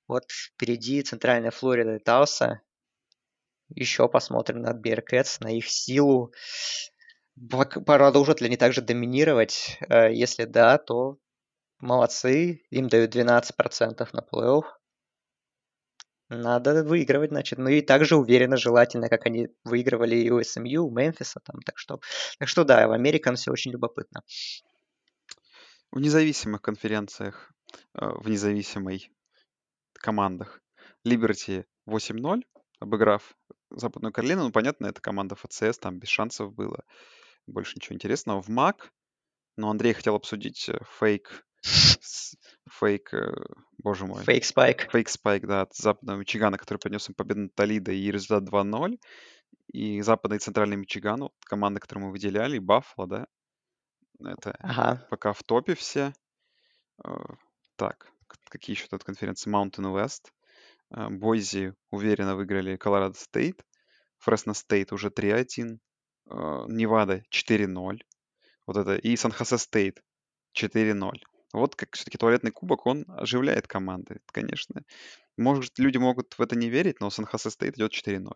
вот впереди центральная Флорида и Тауса. Еще посмотрим на Bearcats, на их силу. Продолжат ли они также доминировать? Э, если да, то молодцы. Им дают 12% на плей-офф. Надо выигрывать, значит. Ну и также уверенно, желательно, как они выигрывали и у СМЮ, у Мемфиса. Там, так, что, так что да, в Американ все очень любопытно. В независимых конференциях, э, в независимой командах Либерти 8-0, обыграв Западную Каролину. Ну, понятно, это команда ФЦС, там без шансов было. Больше ничего интересного. В МАК, но Андрей хотел обсудить э, фейк, <laughs> фейк, э, боже мой. Фейк спайк. Фейк спайк, да, от западного Мичигана, который принес им победу над Толидо и результат 2-0. И западный и центральный Мичиган, вот, команды, которые мы выделяли, и Баффало, да. Это ага. пока в топе все. Э, так, какие еще тут конференции? Mountain West. А, Бойзи уверенно выиграли Колорадо Стейт. Фресно Стейт уже 3-1. А, Невада 4-0. Вот это. И Сан-Хосе Стейт 4-0. Вот как все-таки туалетный кубок, он оживляет команды, конечно. Может, люди могут в это не верить, но Сан-Хосе Стейт идет 4-0.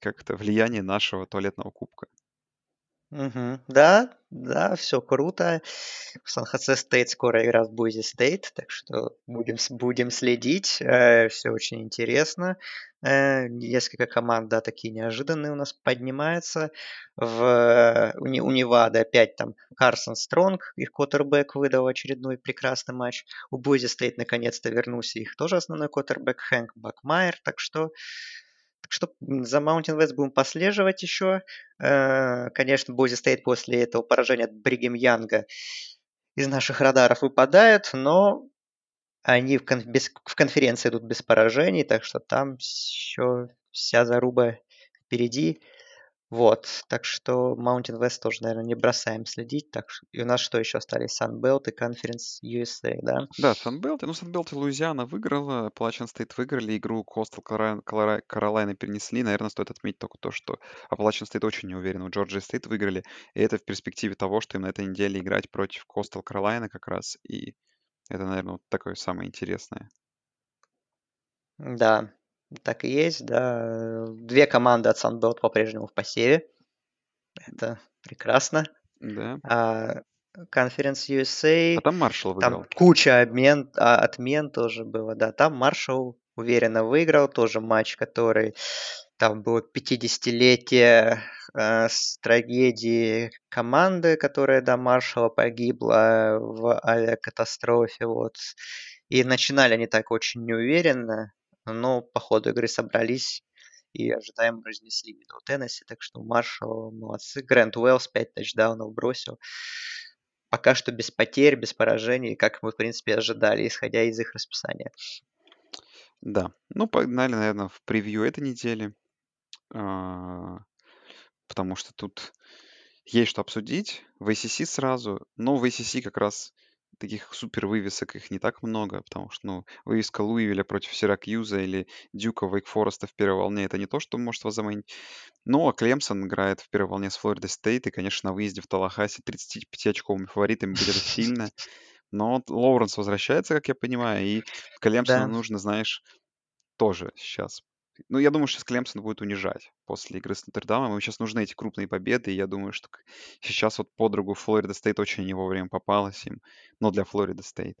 как это влияние нашего туалетного кубка. Угу. Да, да, все круто. В Сан-Хосе Стейт скоро игра с Бойзи Стейт, так что будем, будем следить. Э, все очень интересно. Э, несколько команд, да, такие неожиданные у нас поднимаются. В, у, у Невады опять там Карсон Стронг, их квотербек выдал очередной прекрасный матч. У Бойзи Стейт наконец-то вернулся их тоже основной квотербек Хэнк Бакмайер, так что что за Mountain West будем послеживать еще. Э, конечно, Бойзи Стейт после этого поражения от Бригем Янга из наших радаров выпадает, но они в, кон- без, в конференции идут без поражений, так что там еще вся заруба впереди. Вот, так что Mountain West тоже, наверное, не бросаем следить. Так что, и у нас что еще остались? Sunbelt и Conference USA, да? Да, Sunbelt. Ну, Sunbelt и Луизиана выиграла, Appalachian State выиграли, игру Coastal Carolina перенесли. Наверное, стоит отметить только то, что Appalachian State очень неуверенно. У Georgia State выиграли, и это в перспективе того, что им на этой неделе играть против Coastal Carolina как раз. И это, наверное, вот такое самое интересное. Да, так и есть, да. Две команды от Sunbelt по-прежнему в посеве. Это прекрасно. Да. А Conference USA... А там Маршалл выиграл. Там куча обмен, а, отмен тоже было, да. Там Маршалл уверенно выиграл. Тоже матч, который... Там было 50-летие э, с трагедии команды, которая до Маршалла погибла в авиакатастрофе. Вот. И начинали они так очень неуверенно но по ходу игры собрались и ожидаемо разнесли Мидл Теннесси, так что Маршалл молодцы. Грэнд Уэллс 5 тачдаунов бросил. Пока что без потерь, без поражений, как мы, в принципе, ожидали, исходя из их расписания. Да. Ну, погнали, наверное, в превью этой недели. А, потому что тут есть что обсудить. В ACC сразу, но в ACC как раз таких супер вывесок их не так много, потому что, ну, вывеска Луивиля против Сиракьюза или Дюка Вейк Фореста в первой волне, это не то, что может вас заманить. Ну, а Клемсон играет в первой волне с Флорида Стейт, и, конечно, на выезде в Талахасе 35-очковыми фаворитами будет это сильно. Но Лоуренс возвращается, как я понимаю, и Клемсону Да. нужно, знаешь, тоже сейчас. Ну, я думаю, сейчас Клемсон будет унижать после игры с Нотр-Дамом. Сейчас нужны эти крупные победы, и я думаю, что сейчас вот под руку Флорида Стейт очень не вовремя попалась им, но для Флорида Стейт.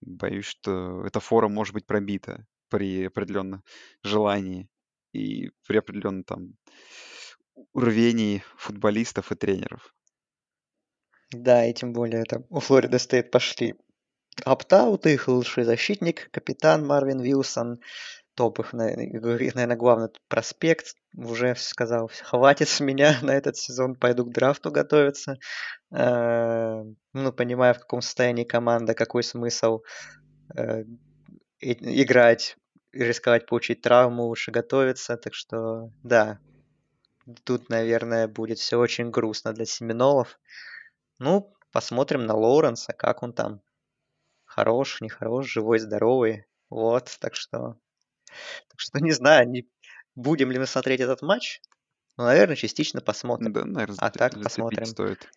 Боюсь, что эта фора может быть пробита при определенном желании и при определенном там рвении футболистов и тренеров. Да, и тем более там у Флорида Стейт пошли опт-аут, их лучший защитник, капитан Марвин Вилсон, топ их, наверное, главный проспект, уже сказал, хватит с меня <laughs> на этот сезон, пойду к драфту готовиться. Э, ну, понимая, в каком состоянии команда, какой смысл э, играть, рисковать получить травму, лучше готовиться. Так что, да, тут, наверное, будет все очень грустно для Семенолов. Ну, посмотрим на Лоуренса, как он там. Хорош, нехорош, живой, здоровый. Вот, так что... Так что <laughs> не знаю, не... будем ли мы смотреть этот матч. Ну, наверное, частично посмотрим. Да, наверное, а так посмотрим. стоит.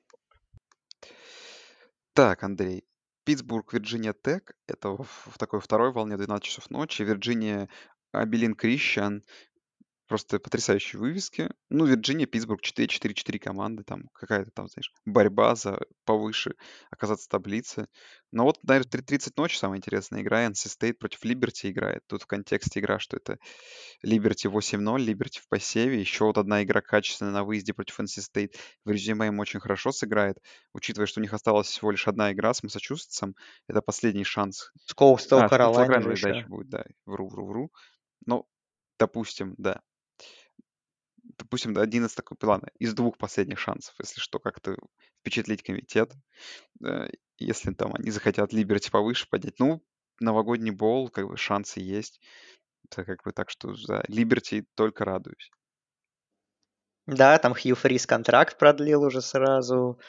Так, Андрей, Питтсбург, Вирджиния Тек. Это в, в такой второй волне 12 часов ночи. Вирджиния Абелин Крищан. Просто потрясающие вывески. Ну, Вирджиния, Питтсбург 4-4-4 команды. Там какая-то там, знаешь, борьба за повыше оказаться в таблице. Но вот, наверное, 3.30 ночи самая интересная игра. NC State против Либерти играет. Тут в контексте игра, что это Либерти 8-0, Либерти в посеве. Еще вот одна игра качественная на выезде против NC State. В резюме им очень хорошо сыграет. Учитывая, что у них осталась всего лишь одна игра с Массачусетсом, это последний шанс. С Коустел а, Каролайна дальше будет, да. Вру, вру, вру. Ну, допустим, да. Допустим, один из такой, ладно, из двух последних шансов, если что, как-то впечатлить комитет. Э, Если там они захотят Либерти повыше поднять. Ну, новогодний бол, как бы шансы есть. Это как бы так, что за Либерти только радуюсь. Да, там Хью Фрис контракт продлил уже сразу.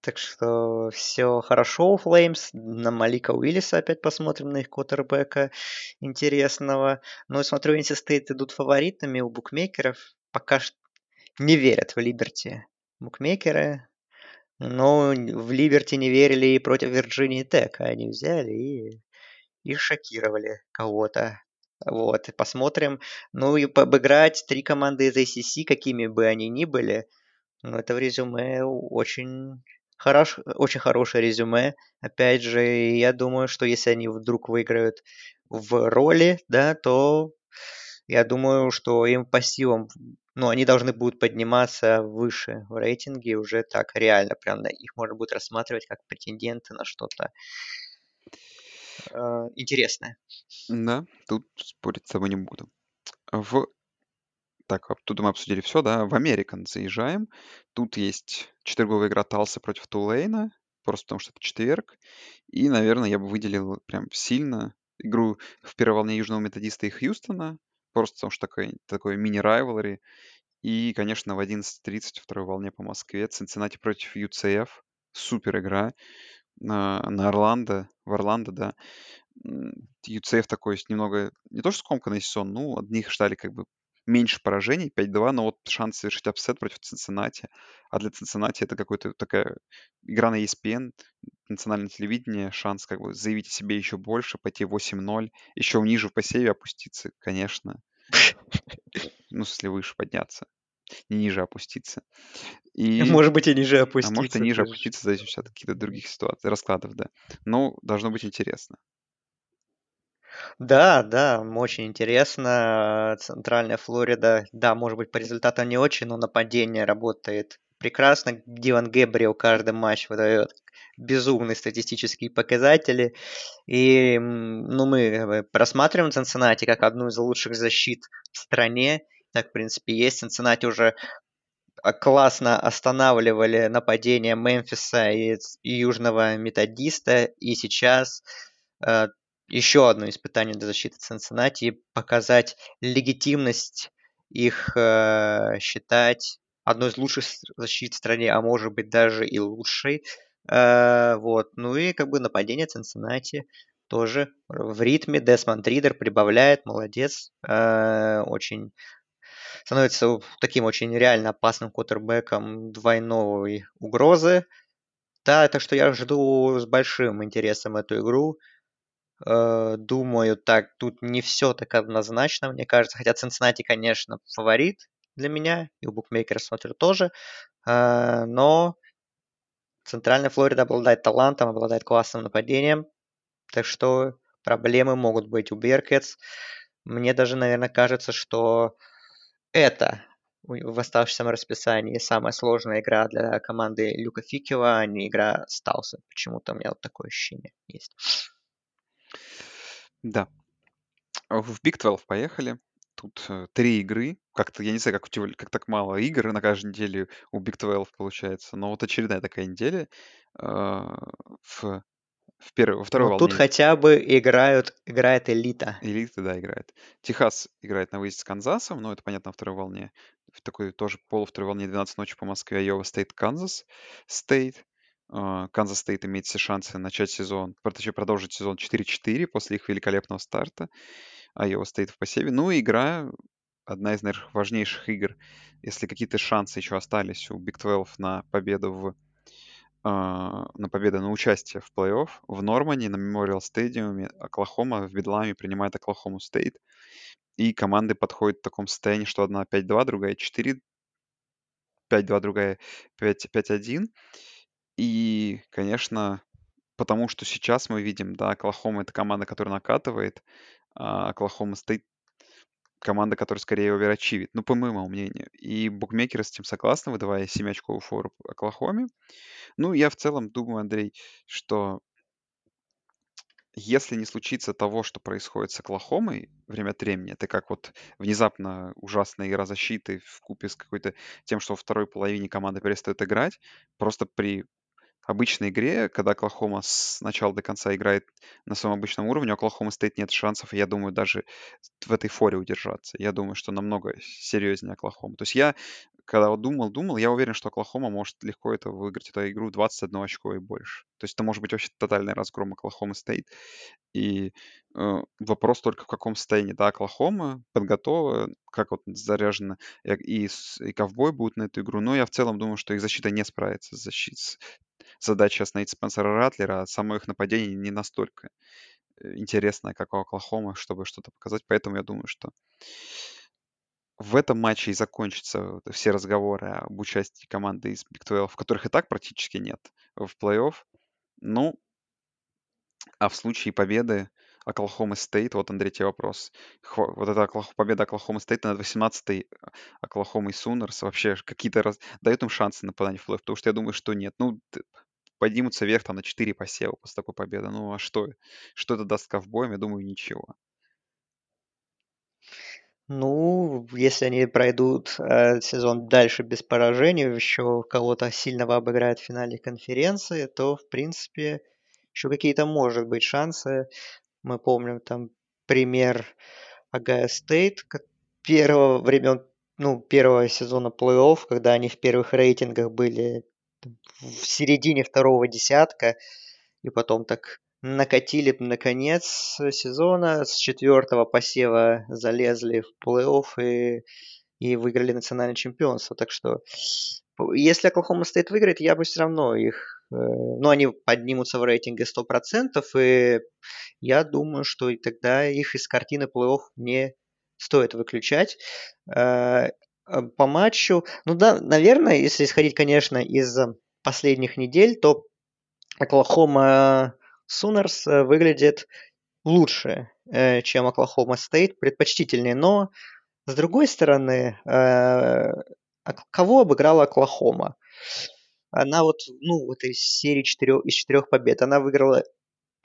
Так что все хорошо у Флеймс. На Малика Уиллиса опять посмотрим на их квотербека интересного. Ну смотрю, NC State идут фаворитами у букмекеров. Пока что не верят в Либерти букмекеры. Но в Либерти не верили и против Вирджинии Тек. Они взяли и, и шокировали кого-то. Вот, и посмотрим. Ну и обыграть три команды из ACC, какими бы они ни были, ну это в резюме очень Хорош, очень хорошее резюме. Опять же, я думаю, что если они вдруг выиграют в роли, да, то я думаю, что им по силам, ну, они должны будут подниматься выше в рейтинге уже так реально, прям их можно будет рассматривать как претенденты на что-то э, интересное. Да, тут спорить с тобой не буду. В так, тут мы обсудили все, да. В Американ заезжаем. Тут есть четверговая игра Талса против Тулейна, просто потому что это четверг. И, наверное, я бы выделил прям сильно игру в первой волне Южного Методиста и Хьюстона, просто потому что такой, такой мини-райвелри. И, конечно, в 11.30 второй волне по Москве Цинциннати против UCF. Супер игра на, на Орландо, в Орландо, да. UCF такой немного, не то что скомканный сезон, ну, от них ждали как бы меньше поражений, 5-2, но вот шанс совершить upset против Цинциннати. А для Цинциннати это какая-то такая игра на ESPN, национальное телевидение, шанс как бы заявить о себе еще больше, пойти 8-0, еще ниже в посеве опуститься, конечно. Ну, если выше подняться, не ниже опуститься. <laughs> И... Может быть, и ниже опуститься. А может, и ниже опуститься, в зависимости от каких-то других ситуаций, раскладов, да. Но должно быть интересно. Да, да, очень интересно. Центральная Флорида, да, может быть, по результатам не очень, но нападение работает прекрасно. Диван Гэбриэл каждый матч выдает безумные статистические показатели. И ну, мы просматриваем Цинциннати как одну из лучших защит в стране. Так, в принципе, есть. Цинциннати уже а, классно останавливали нападение Мемфиса и, и Южного Методиста. И сейчас э, еще одно испытание для защиты Цинциннати показать легитимность их э, считать одной из лучших защит в стране, а может быть даже и лучшей. Э, вот. Ну и как бы нападение Цинциннати тоже в ритме. Десмонд Ридер прибавляет, молодец. Э, очень становится таким очень реально опасным кутербэком двойной угрозы. Да, так что я жду с большим интересом эту игру. Э, думаю, так, тут не все так однозначно, мне кажется. Хотя Цинциннати, конечно, фаворит для меня, и у букмекеров смотрю тоже. Э, но Центральная Флорида обладает талантом, обладает классным нападением. Так что проблемы могут быть у Беркетс. Мне даже, наверное, кажется, что это в оставшемся расписании самая сложная игра для команды Люка Фикева, а не игра Стауса. Почему-то у меня вот такое ощущение есть. Да. В Big 12 поехали. Тут э, три игры. Как-то, я не знаю, как, у тебя, как так мало игр на каждой неделе у Big 12 получается. Но вот очередная такая неделя. Э, в в первой, во второй Но тут хотя бы играют, играет элита. Элита, да, играет. Техас играет на выезде с Канзасом, но это понятно на второй волне. В такой тоже полу второй волне 12 ночи по Москве, Айова Стейт, Канзас Стейт. Канзас Стейт имеет все шансы начать сезон, точнее продолжить сезон 4-4 после их великолепного старта. Айова Стейт в посеве. Ну и игра, одна из, наверное, важнейших игр, если какие-то шансы еще остались у Big 12 на победу в а, на победу, на участие в плей-офф в Нормане на Мемориал Стадиуме Оклахома в Бедламе принимает Оклахому Стейт. И команды подходят в таком состоянии, что одна 5-2, другая 4 5-2, другая 5-1. И, конечно, потому что сейчас мы видим, да, Оклахома — это команда, которая накатывает, а Оклахома Стейт команда, которая скорее оверачивит, ну, по моему мнению. И букмекеры с этим согласны, выдавая 7 очковую фору Оклахоме. Ну, я в целом думаю, Андрей, что если не случится того, что происходит с Оклахомой время от времени, это как вот внезапно ужасная игра защиты в купе с какой-то тем, что во второй половине команда перестает играть, просто при обычной игре, когда Оклахома с начала до конца играет на своем обычном уровне, у Оклахомы стоит нет шансов, я думаю, даже в этой форе удержаться. Я думаю, что намного серьезнее Оклахома. То есть я, когда думал, думал, я уверен, что Оклахома может легко это выиграть, эту игру 21 очко и больше. То есть это может быть вообще тотальный разгром Оклахомы стоит. И э, вопрос только в каком состоянии, да, Оклахома подготова, как вот заряжена, и, и ковбой будут на эту игру. Но я в целом думаю, что их защита не справится с защитой, задача остановить Спенсера Ратлера, а само их нападение не настолько э, интересное, как у Оклахомы, чтобы что-то показать. Поэтому я думаю, что в этом матче и закончатся все разговоры об участии команды из Big 12, в которых и так практически нет в плей-офф. Ну, а в случае победы Оклахома Стейт, вот, Андрей, тебе вопрос. Вот эта победа Оклахома Стейт над 18-й Оклахомой Sooners вообще какие-то раз... дают им шансы на попадание в плей Потому что я думаю, что нет. Ну, поднимутся вверх там на 4 посева после такой победы. Ну, а что? Что это даст ковбоям? Я думаю, ничего. Ну, если они пройдут э, сезон дальше без поражений, еще кого-то сильного обыграют в финале конференции, то, в принципе, еще какие-то, может быть, шансы. Мы помним там пример Агая Стейт первого времен, ну, первого сезона плей-офф, когда они в первых рейтингах были в середине второго десятка, и потом так накатили наконец сезона, с четвертого посева залезли в плей-офф и, и выиграли национальное чемпионство. Так что если Оклахома Стейт выиграет, я бы все равно их... Э, ну, они поднимутся в рейтинге 100%, и я думаю, что и тогда их из картины плей-офф не стоит выключать. Э, по матчу, ну да, наверное, если исходить, конечно, из последних недель, то Оклахома Sooners э, выглядит лучше, чем Оклахома Стейт, предпочтительнее, но с другой стороны, кого обыграла Оклахома? Она вот, ну, в этой серии четырех, из четырех побед, она выиграла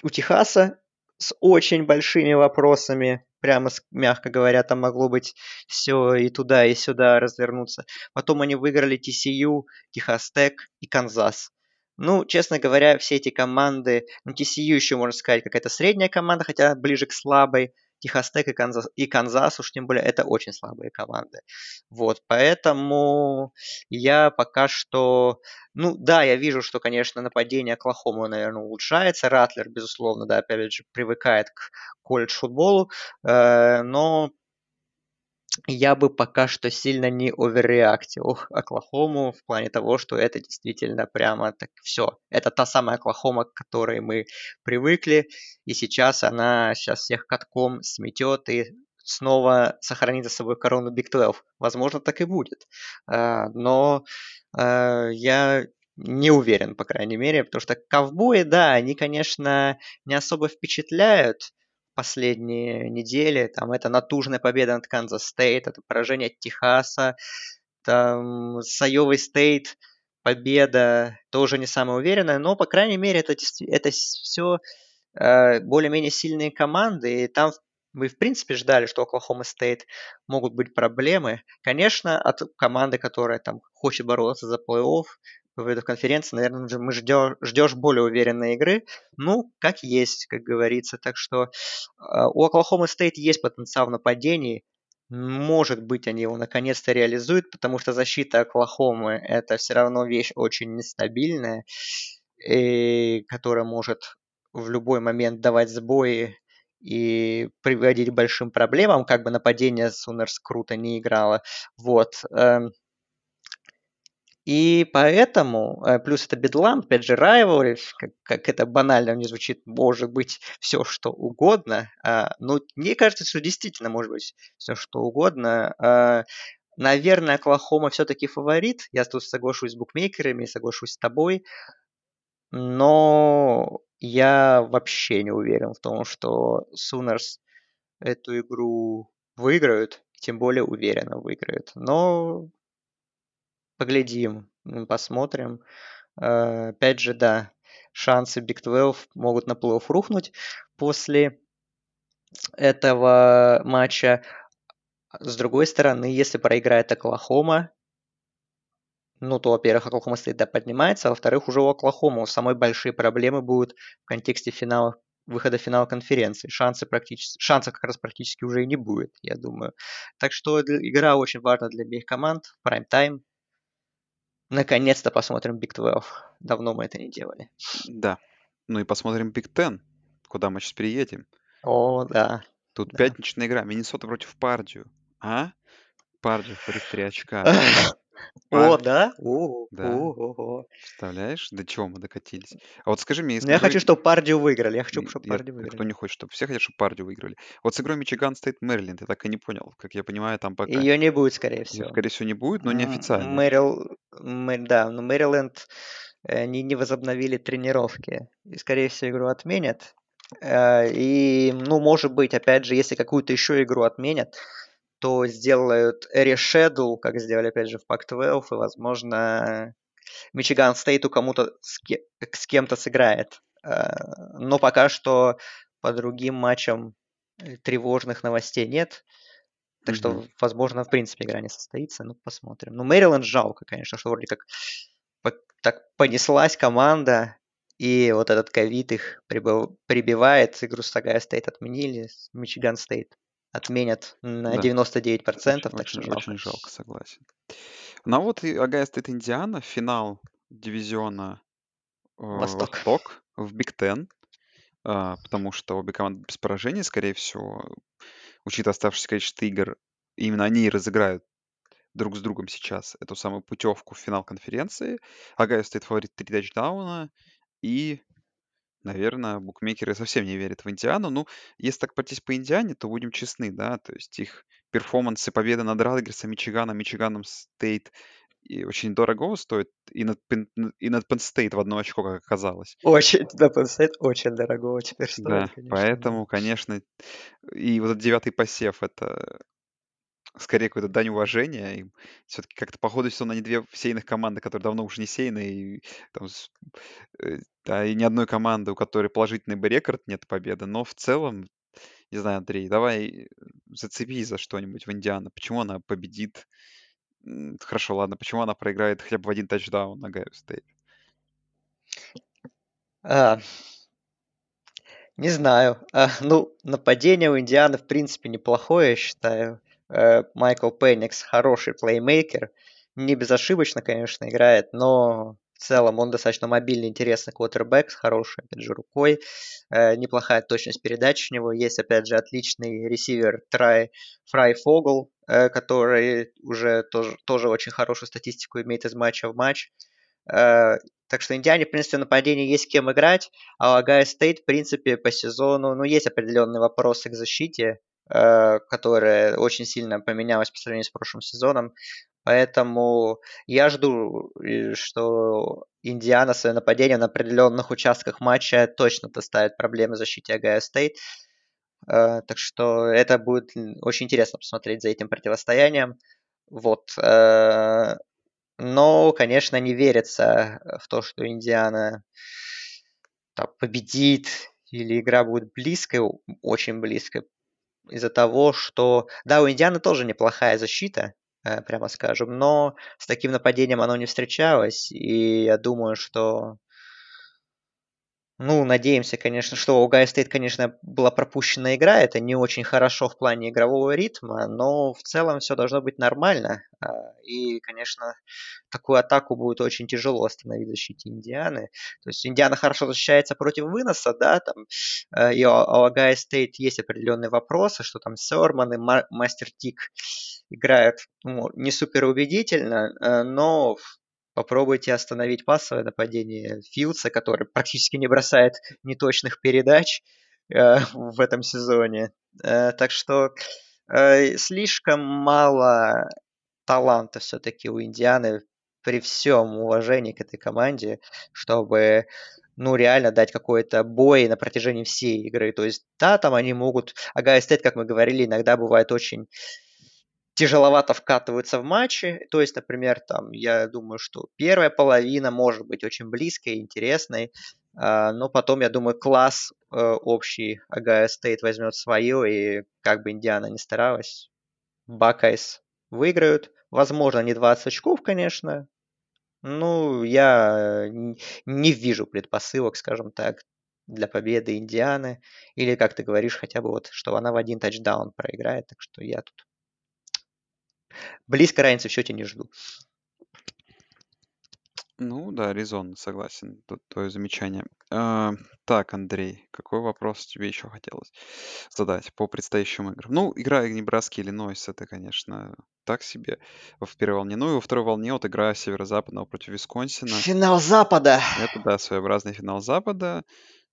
у Техаса с очень большими вопросами, прямо, мягко говоря, там могло быть все и туда, и сюда развернуться. Потом они выиграли TCU, Техас Тек и Канзас. Ну, честно говоря, все эти команды, ну, TCU еще, можно сказать, какая-то средняя команда, хотя ближе к слабой. Техас Тек и Канзас, и Канзас уж тем более, это очень слабые команды. Вот, поэтому я пока что... Ну, да, я вижу, что, конечно, нападение Оклахомы, наверное, улучшается. Ратлер, безусловно, да, опять же, привыкает к колледж-футболу, э, но я бы пока что сильно не оверреактил Оклахому в плане того, что это действительно прямо так все. Это та самая Оклахома, к которой мы привыкли, и сейчас она сейчас всех катком сметет и снова сохранит за собой корону Big 12. Возможно, так и будет. А, но а, я не уверен, по крайней мере, потому что ковбои, да, они, конечно, не особо впечатляют, последние недели. Там это натужная победа над Канзас Стейт, это поражение от Техаса, там с Стейт победа тоже не самая уверенная, но, по крайней мере, это, это все э, более-менее сильные команды, и там мы, в принципе, ждали, что Оклахома Стейт могут быть проблемы. Конечно, от команды, которая там хочет бороться за плей-офф, в конференции, наверное, мы ждешь, ждешь более уверенной игры. Ну, как есть, как говорится. Так что э, у Оклахомы Стейт есть потенциал в нападении. Может быть, они его наконец-то реализуют, потому что защита Оклахомы – это все равно вещь очень нестабильная, и которая может в любой момент давать сбои и приводить к большим проблемам, как бы нападение Сунерс круто не играло. Вот. Эм, и поэтому, э, плюс это бедлам, опять же, rivalry, как, как это банально не звучит, может быть все что угодно. А, но мне кажется, что действительно может быть все что угодно. А, наверное, Оклахома все-таки фаворит. Я тут соглашусь с букмекерами, соглашусь с тобой. Но я вообще не уверен в том, что Сунерс эту игру выиграют, тем более уверенно выиграют. Но Поглядим, посмотрим. Э, опять же, да, шансы Big 12 могут на плей-офф рухнуть после этого матча. С другой стороны, если проиграет Оклахома, ну, то, во-первых, Оклахома стоит да, поднимается, а во-вторых, уже у Оклахома у самой большие проблемы будут в контексте финала, выхода в финал конференции. Шансы практически, шансов как раз практически уже и не будет, я думаю. Так что игра очень важна для обеих команд. Прайм-тайм, Наконец-то посмотрим Big 12. Давно мы это не делали. Да. Ну и посмотрим Big Ten, куда мы сейчас приедем. О, да. Тут да. пятничная игра. Миннесота против Пардию. А? Пардию в три очка. <laughs> О, да? Да. Представляешь, до чего мы докатились? А вот скажи мне, если... Ну, я хочу, чтобы Пардию выиграли. Я хочу, чтобы Пардию выиграли. Кто не хочет, чтобы все хотят, чтобы Пардию выиграли. Вот с игрой Мичиган стоит Мэриленд, я так и не понял. Как я понимаю, там пока... Ее не будет, скорее всего. Скорее всего, не будет, но неофициально. Мэрил... Да, но Мэриленд они не возобновили тренировки. И, скорее всего, игру отменят. Э, и, ну, может быть, опять же, если какую-то еще игру отменят, то сделают решедул, как сделали опять же в Pac-12, и, возможно, Мичиган Стейту кому-то с, ке- с кем-то сыграет. Э, но пока что по другим матчам э, тревожных новостей нет. Так mm-hmm. что, возможно, в принципе игра не состоится. Ну, посмотрим. Ну, Мэриленд жалко, конечно, что вроде как так понеслась команда, и вот этот ковид их прибивает. Игру с Огайо Стейт отменили, Мичиган Стейт отменят на да. 99%, очень, так очень, жалко. Очень жалко, согласен. Ну а вот и Огайо Стейт Индиана, финал дивизиона э, Восток. Восток в Big Ten, э, потому что обе команды без поражений, скорее всего, учитывая оставшееся количество игр, именно они и разыграют друг с другом сейчас эту самую путевку в финал конференции. Огайо Стейт фаворит три тачдауна, и Наверное, букмекеры совсем не верят в Индиану. Ну, если так пройтись по Индиане, то будем честны, да, то есть их перформансы победы над Ратгерсом, Мичиганом, Мичиганом Стейт и очень дорого стоит, и над, и над Penn State в одно очко, как оказалось. Очень, да, Penn State очень дорого теперь стоит, Да, конечно. поэтому, конечно, и вот этот девятый посев, это скорее какой-то дань уважения им. Все-таки как-то по ходу сезона они две сейных команды, которые давно уже не сейные, и, там, э, да, и ни одной команды, у которой положительный бы рекорд, нет победы. Но в целом, не знаю, Андрей, давай зацепись за что-нибудь в Индиана. Почему она победит? Хорошо, ладно, почему она проиграет хотя бы в один тачдаун на Гайо Стейт? А, Не знаю. А, ну, нападение у Индианы, в принципе, неплохое, я считаю. Э, Майкл Пенникс хороший плеймейкер. Не безошибочно, конечно, играет, но в целом он достаточно мобильный, интересный квотербек с хорошей, опять же, рукой. Э, неплохая точность передач у него. Есть, опять же, отличный ресивер Трай Фрай Фогл, э, который уже тоже, тоже очень хорошую статистику имеет из матча в матч. Э, так что Индиане, в принципе, в нападении есть кем играть, а у Стейт, в принципе, по сезону, ну, есть определенные вопросы к защите, которая очень сильно поменялась по сравнению с прошлым сезоном. Поэтому я жду, что Индиана своим нападением на определенных участках матча точно доставит проблемы защите Огайо Стейт. Э, так что это будет очень интересно посмотреть за этим противостоянием. Вот. Но, конечно, не верится э, в то, что Индиана победит или игра будет близкой, очень близкой, из-за того, что, да, у Индианы тоже неплохая защита, э, прямо скажем, но с таким нападением оно не встречалось, и я думаю, что ну, надеемся, конечно, что у Гая Стейт, конечно, была пропущена игра. Это не очень хорошо в плане игрового ритма, но в целом все должно быть нормально. А, и, конечно, такую атаку будет очень тяжело остановить защите Индианы. То есть Индиана хорошо защищается против выноса, да, там, э, и у Агая Стейт есть определенные вопросы, что там Сёрман и Мастер Тик играют ну, не супер убедительно, э, но Попробуйте остановить пассовое нападение Филдса, который практически не бросает неточных передач э, в этом сезоне. Э, так что э, слишком мало таланта все-таки у Индианы при всем уважении к этой команде, чтобы ну, реально дать какой-то бой на протяжении всей игры. То есть, да, там они могут... Огайо Стейт, как мы говорили, иногда бывает очень тяжеловато вкатываются в матчи. То есть, например, там, я думаю, что первая половина может быть очень близкой, интересной, а, но потом, я думаю, класс э, общий Огайо Стейт возьмет свое, и как бы Индиана не старалась, Buckeyes выиграют. Возможно, не 20 очков, конечно. Ну, я не вижу предпосылок, скажем так, для победы Индианы. Или, как ты говоришь, хотя бы вот, что она в один тачдаун проиграет. Так что я тут близко разницы в счете не жду. Ну да, резонно, согласен. Тут твое замечание. А, так, Андрей, какой вопрос тебе еще хотелось задать по предстоящим играм? Ну, игра Небраски Иллинойс, это, конечно, так себе в первой волне. Ну и во второй волне вот игра Северо-Западного против Висконсина. Финал Запада! Это, да, своеобразный финал Запада,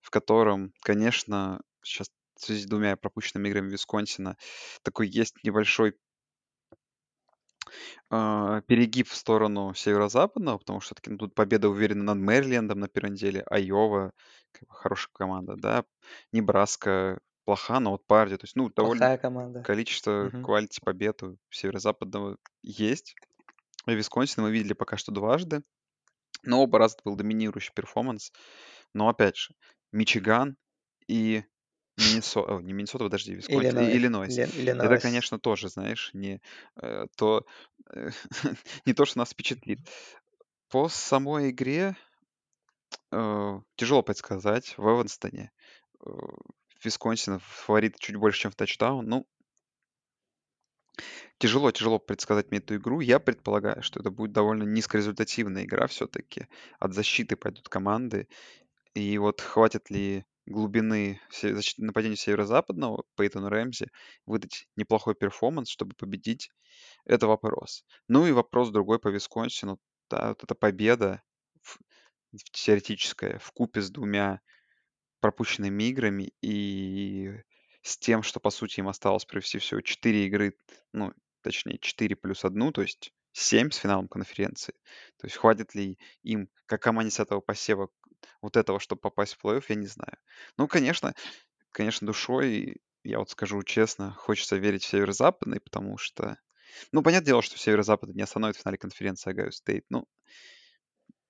в котором, конечно, сейчас в связи с двумя пропущенными играми Висконсина такой есть небольшой а, перегиб в сторону северо-западного, потому что таки, ну, тут победа уверена над Мэрилендом на первой неделе, Айова, как бы хорошая команда, да, Небраска плоха, но вот Purdue, то есть, ну, довольно Плохая команда. количество Мгм. quality побед у северо-западного есть. И Висконсин мы видели пока что дважды, но оба раза это был доминирующий перформанс. Но опять же, Мичиган и Миннесота, не Миннесота, подожди, Висконсин, Иллинойс. Иллинойс. Илли- Это, Иллинойс. конечно, тоже, знаешь, не э, то, э, <laughs> не то, что нас впечатлит. По самой игре э, тяжело предсказать. В Эванстоне э, Висконсин фаворит чуть больше, чем в тачдаун. Ну, тяжело, тяжело предсказать мне эту игру. Я предполагаю, что это будет довольно низкорезультативная игра все-таки. От защиты пойдут команды. И вот хватит ли глубины се- нападения северо-западного Пейтону Рэмзи выдать неплохой перформанс, чтобы победить, это вопрос. Ну и вопрос другой по Висконсину. Да, вот эта победа в- в- теоретическая в купе с двумя пропущенными играми и с тем, что, по сути, им осталось провести всего 4 игры, ну, точнее, 4 плюс одну, то есть 7 с финалом конференции. То есть хватит ли им, как команде с этого посева, вот этого, чтобы попасть в плей-офф, я не знаю. Ну, конечно, конечно, душой, я вот скажу честно, хочется верить в северо-западный, потому что, ну, понятное дело, что северо-западный не остановит в финале конференции Огайо Стейт. Ну,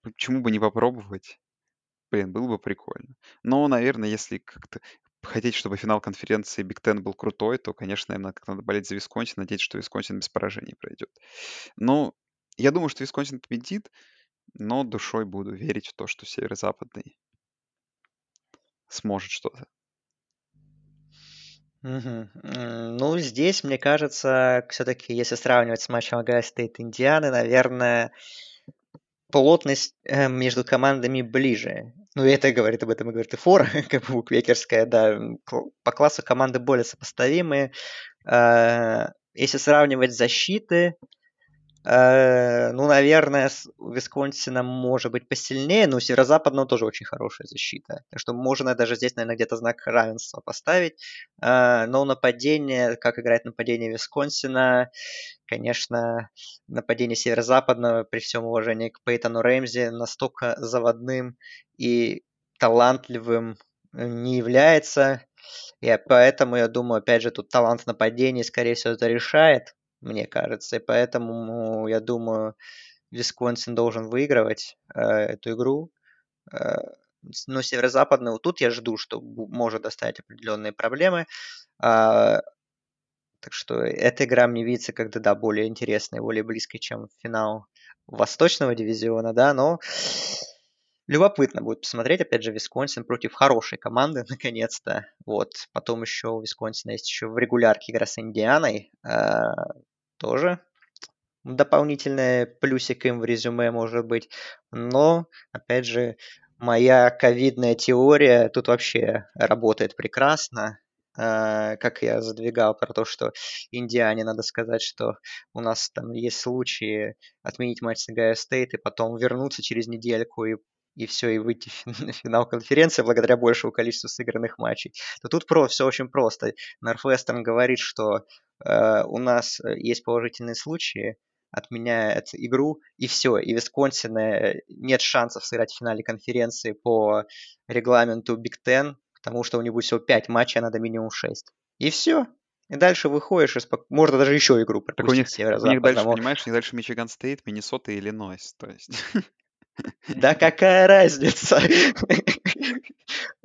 почему бы не попробовать? Блин, было бы прикольно. Но, наверное, если как-то хотеть, чтобы финал конференции Big Ten был крутой, то, конечно, наверное, как надо болеть за Висконсин, надеяться, что Висконсин без поражений пройдет. Но я думаю, что Висконсин победит, но душой буду верить в то, что северо-западный сможет что-то. М, Ну, здесь, мне кажется, все-таки, если сравнивать с матчем Огайо Стейт Индианы, наверное, плотность э, между командами ближе. Ну, это говорит об этом и говорит и фора, <laughs> как бы букмекерская, да. По классу команды более сопоставимые. Э, Если сравнивать защиты, ну, наверное, с у Висконсина может быть посильнее, но у Северо-Западного тоже очень хорошая защита. Так что можно даже здесь, наверное, где-то знак равенства поставить. Э, но нападение, как играет нападение Висконсина, конечно, нападение Северо-Западного, при всем уважении к Пейтону Реймзи, настолько заводным и талантливым э, не является. И поэтому, я думаю, опять же, тут талант нападения, скорее всего, это решает мне кажется. И поэтому, я думаю, Висконсин должен выигрывать э, эту игру. Э, но северо-западный, вот тут я жду, что может доставить определенные проблемы. А, так что эта игра мне видится как-то, да, более интересной, более близкой, чем финал Восточного дивизиона, да, но любопытно будет посмотреть, опять же, Висконсин против хорошей команды, <laughs> наконец-то. Вот, потом еще у Висконсина есть еще в регулярке игра с Индианой, э, тоже дополнительный плюсик им в резюме может быть. Но, опять же, моя ковидная теория тут вообще работает прекрасно. Uh, как я задвигал про то, что Индиане надо сказать, что у нас там есть случаи отменить матч с Гайо Стейт и потом вернуться через недельку и и все, и выйти в <laughs> финал конференции благодаря большему количеству сыгранных матчей, то тут про, все очень просто. Норфвестern говорит, что э, у нас есть положительные случаи, отменяет игру, и все. И Висконсина нет шансов сыграть в финале конференции по регламенту Big Ten, потому что у него всего 5 матчей, а надо минимум 6. И все. И дальше выходишь, и спок... можно даже еще игру пропустить. Так у них, у них дальше, понимаешь, у них дальше Мичиган Стейт, Миннесота и Иллинойс. То есть... <laughs> Да какая разница? <laughs>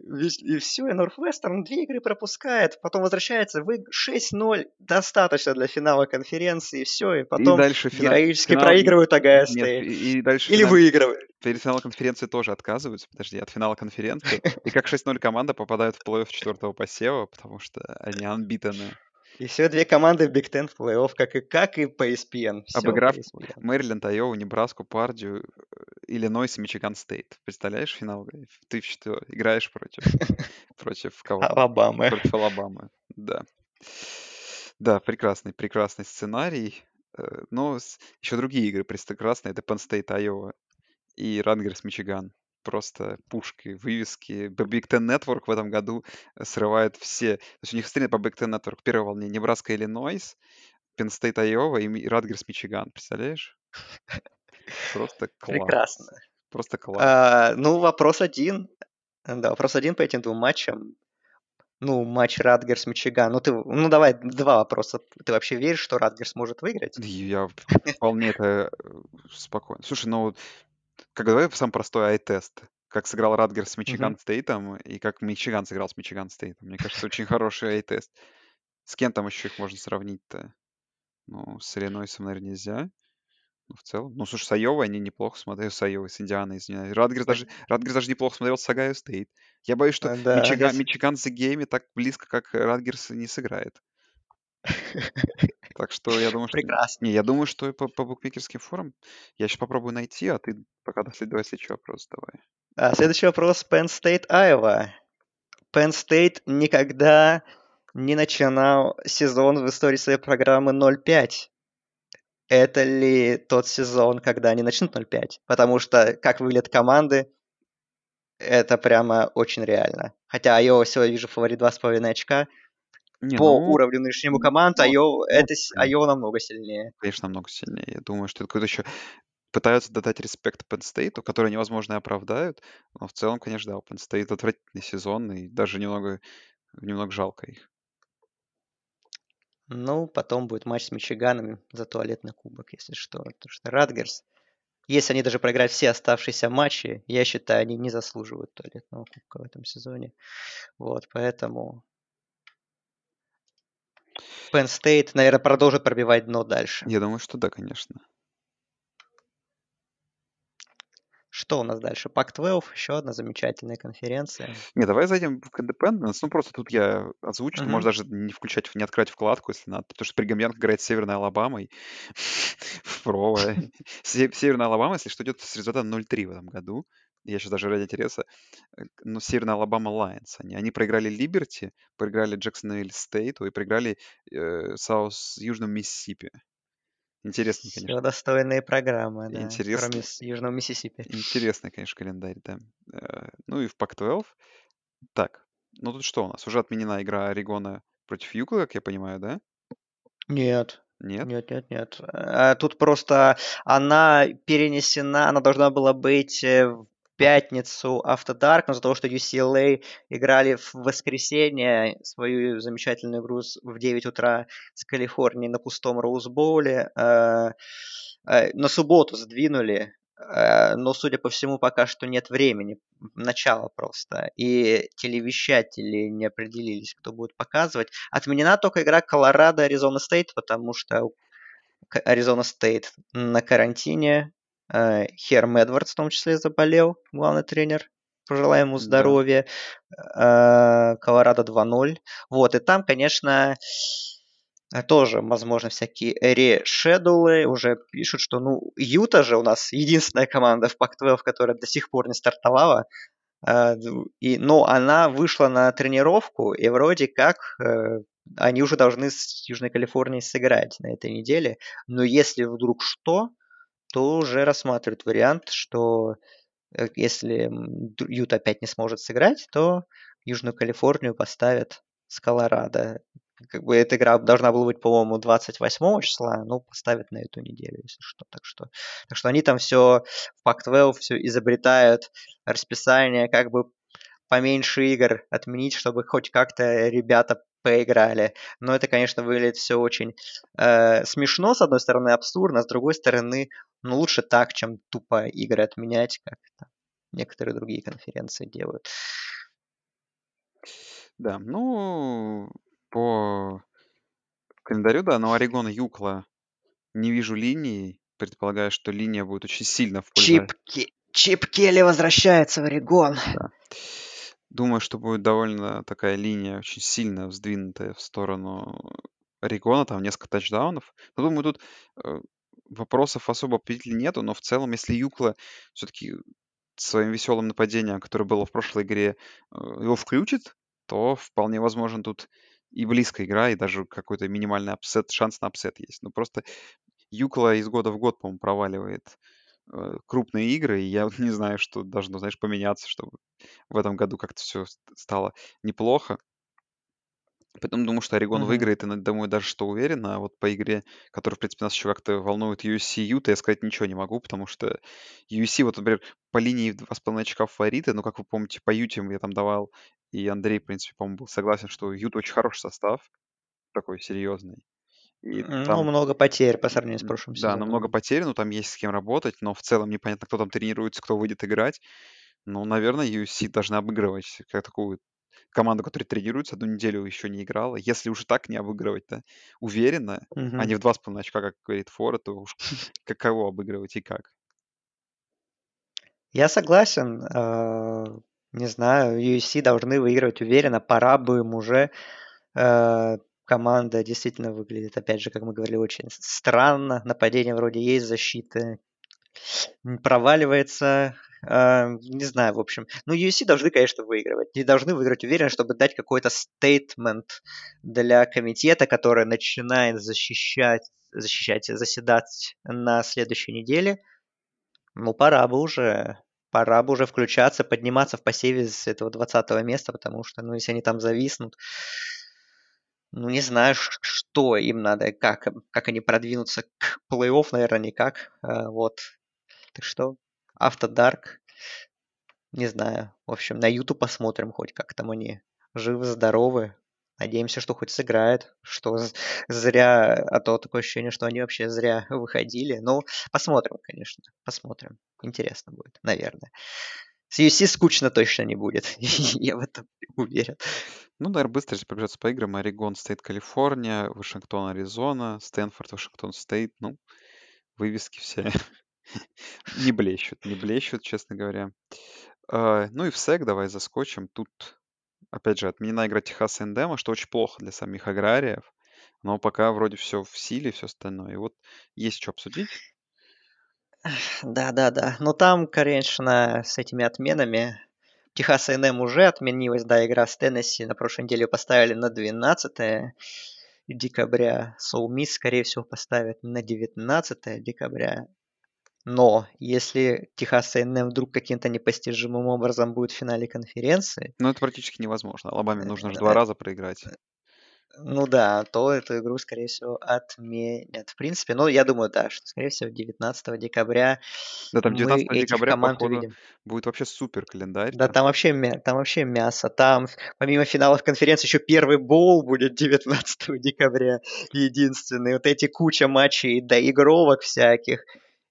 И все, и Норфвестерн две игры пропускает, потом возвращается, вы 6-0, достаточно для финала конференции, и все, и потом и дальше финал, героически финал, проигрывают Огайо Стейт. И, и дальше Или финал, выигрывают. Перед финалом конференции тоже отказываются, подожди, от финала конференции. И как 6-0 команда попадают в плей-офф четвертого посева, потому что они unbeaten ы. И все две команды в Big Ten в плей-офф, как и, как и по ESPN. Все Обыграв Мэриленд, Айову, Небраску, Пердью, Иллинойс и Мичиган Стейт. Представляешь финал? Ты что, играешь против, <laughs> против кого? Алабамы. Против Алабамы, да. Да, прекрасный, прекрасный сценарий. Но еще другие игры прекрасные. Это Penn State, Айова и Рангерс, Мичиган просто пушки, вывески. Big Ten Network в этом году срывает все. То есть у них стрелят по Big Ten Network. Первая волне Небраска, Иллинойс, Penn State, Айова и Радгерс, Мичиган. Представляешь? Просто <laughs> класс. Прекрасно. Просто класс. А, ну, вопрос один. Да, вопрос один по этим двум матчам. Ну, матч Ратгерс Мичиган. Ну, ты, ну, давай два вопроса. Ты вообще веришь, что Ратгерс может выиграть? Я вполне это спокойно. Слушай, ну, как давай самый простой eye test. Как сыграл Ратгерс с Мичиган Мгм. Стейтом и как Мичиган сыграл с Мичиган Стейтом. Мне кажется, очень <laughs> хороший eye test. С кем там еще их можно сравнить-то? Ну, с Иллинойсом, наверное, нельзя. Ну, в целом. Ну, слушай, с Айовой они неплохо смотрели. С Айовой, с Индианой, извиняюсь. Ратгерс даже, Ратгерс даже неплохо смотрел с Огайо Стейт. Я боюсь, что Да, Мичиган, здесь- Мичиган с гейме так близко, как Радгерс не сыграет. <laughs> Так что я думаю, что... прекрасно. Не, я думаю, что по, по букмекерским форумам я сейчас попробую найти, а ты пока давай следующий вопрос давай. А, следующий вопрос. Penn State, Iowa. Penn State никогда не начинал сезон в истории своей программы 0-5. Это ли тот сезон, когда они начнут 0-5? Потому что, как выглядят команды, это прямо очень реально. Хотя Айова сегодня вижу фаворит 2,5 очка. Не, По ну, уровню нынешнему команд ну, Айова, это, с- конечно. Айова намного сильнее. конечно, намного сильнее. Я думаю, что это какой-то еще пытаются дать респект Penn State, который невозможно и оправдают. Но в целом, конечно, да, у Penn State отвратительный сезон, и даже немного, немного жалко их. Ну, потом будет матч с Мичиганом за туалетный кубок, если что. Потому что Радгерс, если они даже проиграют все оставшиеся матчи, я считаю, они не заслуживают туалетного кубка в этом сезоне. Вот, поэтому Penn State, наверное, продолжит пробивать дно дальше. Я думаю, что да, конечно. Что у нас дальше? Пак-12, еще одна замечательная конференция. Не, давай зайдем в Independence. Ну, просто тут я озвучу, ты можешь даже не включать, не открывать вкладку, если надо, потому что Бригам Янг играет с Северной Алабамой <laughs> в Прово. Се- Северная Алабама, если что, идет с результатом 0-3 в этом году. Я сейчас даже ради интереса. э, Ну, Северная Алабама Lions. Они, они проиграли Либерти, проиграли Джексонвилл Стейту и проиграли э, South Южному Миссисипи. Интересный, Все конечно. достойные программы, да. Кроме Интересный, с Южного Миссисипи. интересный, конечно, календарь, да. Э, Ну и в Pac-12 Так, ну тут что у нас? Уже отменена игра Орегона против UCLA, как я понимаю, да? Нет. Нет? Нет, нет, нет. А, Тут просто она перенесена, она должна была быть э, в пятницу After Dark, но из-за того, что UCLA играли в воскресенье свою замечательную игру в 9 утра с Калифорнией на пустом Роузбоуле, э, э, на субботу сдвинули, э, но, судя по всему, пока что нет времени, начало просто, и телевещатели не определились, кто будет показывать. Отменена только игра Колорадо-Аризона Стейт, потому что Аризона Стейт на карантине. Э, Херм Эдвардс в том числе заболел, главный тренер. Пожелаем ему Да. здоровья. Э, Колорадо 2-0. Вот, и там, конечно, э, тоже, возможно, всякие решедулы уже пишут, что, ну, Юта же у нас единственная команда в Пак-12, которая до сих пор не стартовала. И, но она вышла на тренировку, и вроде как они уже должны с Южной Калифорнией сыграть на этой неделе. Но если вдруг что, то уже рассматривают вариант, что э, если Юта опять не сможет сыграть, то Южную Калифорнию поставят с Колорадо. Как бы эта игра должна была быть, по-моему, 28 числа, но поставят на эту неделю, если что. Так что, так что они там все в Pac-12 все изобретают, расписание, как бы поменьше игр отменить, чтобы хоть как-то ребята поиграли. Но это, конечно, выглядит все очень э, смешно, с одной стороны, абсурдно, с другой стороны, ну, лучше так, чем тупо игры отменять, как это некоторые другие конференции делают. Да, ну, по календарю, да, но Орегон Юкла не вижу линии. Предполагаю, что линия будет очень сильно в пользу... Чип, Чип Келли возвращается в Орегон. Да. Думаю, что будет довольно такая линия очень сильно сдвинутая в сторону Орегона, там несколько тачдаунов. Но думаю, тут э, вопросов особо победителей нету, но в целом, если UCLA все-таки своим веселым нападением, которое было в прошлой игре, э, его включит, то вполне возможен тут и близкая игра, и даже какой-то минимальный upset, шанс на upset есть. Но просто Юкла из года в год, по-моему, проваливает э, крупные игры, и я не знаю, что должно, знаешь, поменяться, чтобы в этом году как-то все стало неплохо. Поэтому думаю, что Орегон Мгм. выиграет, и думаю даже, что уверен. А вот по игре, которая, в принципе, нас еще как-то волнует USC Юта, я сказать ничего не могу, потому что USC, вот, например, по линии в 2,5 очка фавориты, но, как вы помните, по Юте я там давал, и Андрей, в принципе, по-моему, был согласен, что Ют очень хороший состав, такой серьезный. И Ну, там, много потерь по сравнению с прошлым да, намного сезоном. потерь, но там есть с кем работать, но в целом непонятно, кто там тренируется, кто выйдет играть. Ну, наверное, UFC должна обыгрывать как такую команду, которая тренируется, одну неделю еще не играла. Если уже так не обыгрывать, да, уверенно, а Мгм. не в 2,5 очка, как говорит Фора, то уж каково обыгрывать и как. Я согласен. э, Не знаю, UFC должны выигрывать уверенно. Пора бы им уже. Команда действительно выглядит, опять же, как мы говорили, очень странно. Нападение вроде есть, защита м, проваливается. Э, Не знаю, в общем. Ну, UFC должны, конечно, выигрывать. И должны выиграть уверенно, чтобы дать какой-то стейтмент для комитета, который начинает защищать, защищать, заседать на следующей неделе. Ну, пора бы уже. Пора бы уже включаться, подниматься в посеве с этого 20 места, потому что, ну, если они там зависнут, ну, не знаю, что им надо, как, как они продвинутся к плей-офф, наверное, никак. А, Вот. Так что, Автодарк, не знаю. В общем, на YouTube посмотрим хоть, как там они живы, здоровы. Надеемся, что хоть сыграют, что зря, а то такое ощущение, что они вообще зря выходили. Ну, посмотрим, конечно, посмотрим. Интересно будет, наверное. С UFC скучно точно не будет, <laughs> я в этом уверен. Ну, наверное, быстро если пробежаться по играм. Орегон Стейт, Калифорния, Вашингтон, Аризона, Стэнфорд, Вашингтон Стейт. Ну, вывески все <laughs> Не блещут, не блещут, честно говоря. А, ну и в SEC давай заскочим. Тут, опять же, отменена игра Техас Эндема, что очень плохо для самих аграриев. Но пока вроде все в силе, все остальное. И вот есть что обсудить. Да-да-да. Но там, конечно, с этими отменами Техас A&M уже отменилась, да, игра с Теннесси на прошлой неделе поставили на 12 декабря. Соу Мисс, скорее всего, поставят на 19 декабря. Но если Техас A&M вдруг каким-то непостижимым образом будет в финале конференции... Ну, это практически невозможно. Алабаме нужно же два раза проиграть. Ну да, то эту игру, скорее всего, отменят. В принципе, ну, я думаю, да, что, скорее всего, 19 декабря Да, там 19 мы декабря, команд походу, увидим. будет вообще супер календарь. Да, там вообще, там вообще мясо. Там, помимо финалов конференции, еще первый боул будет 19 декабря. Единственный. Вот эти куча матчей, доигровок всяких.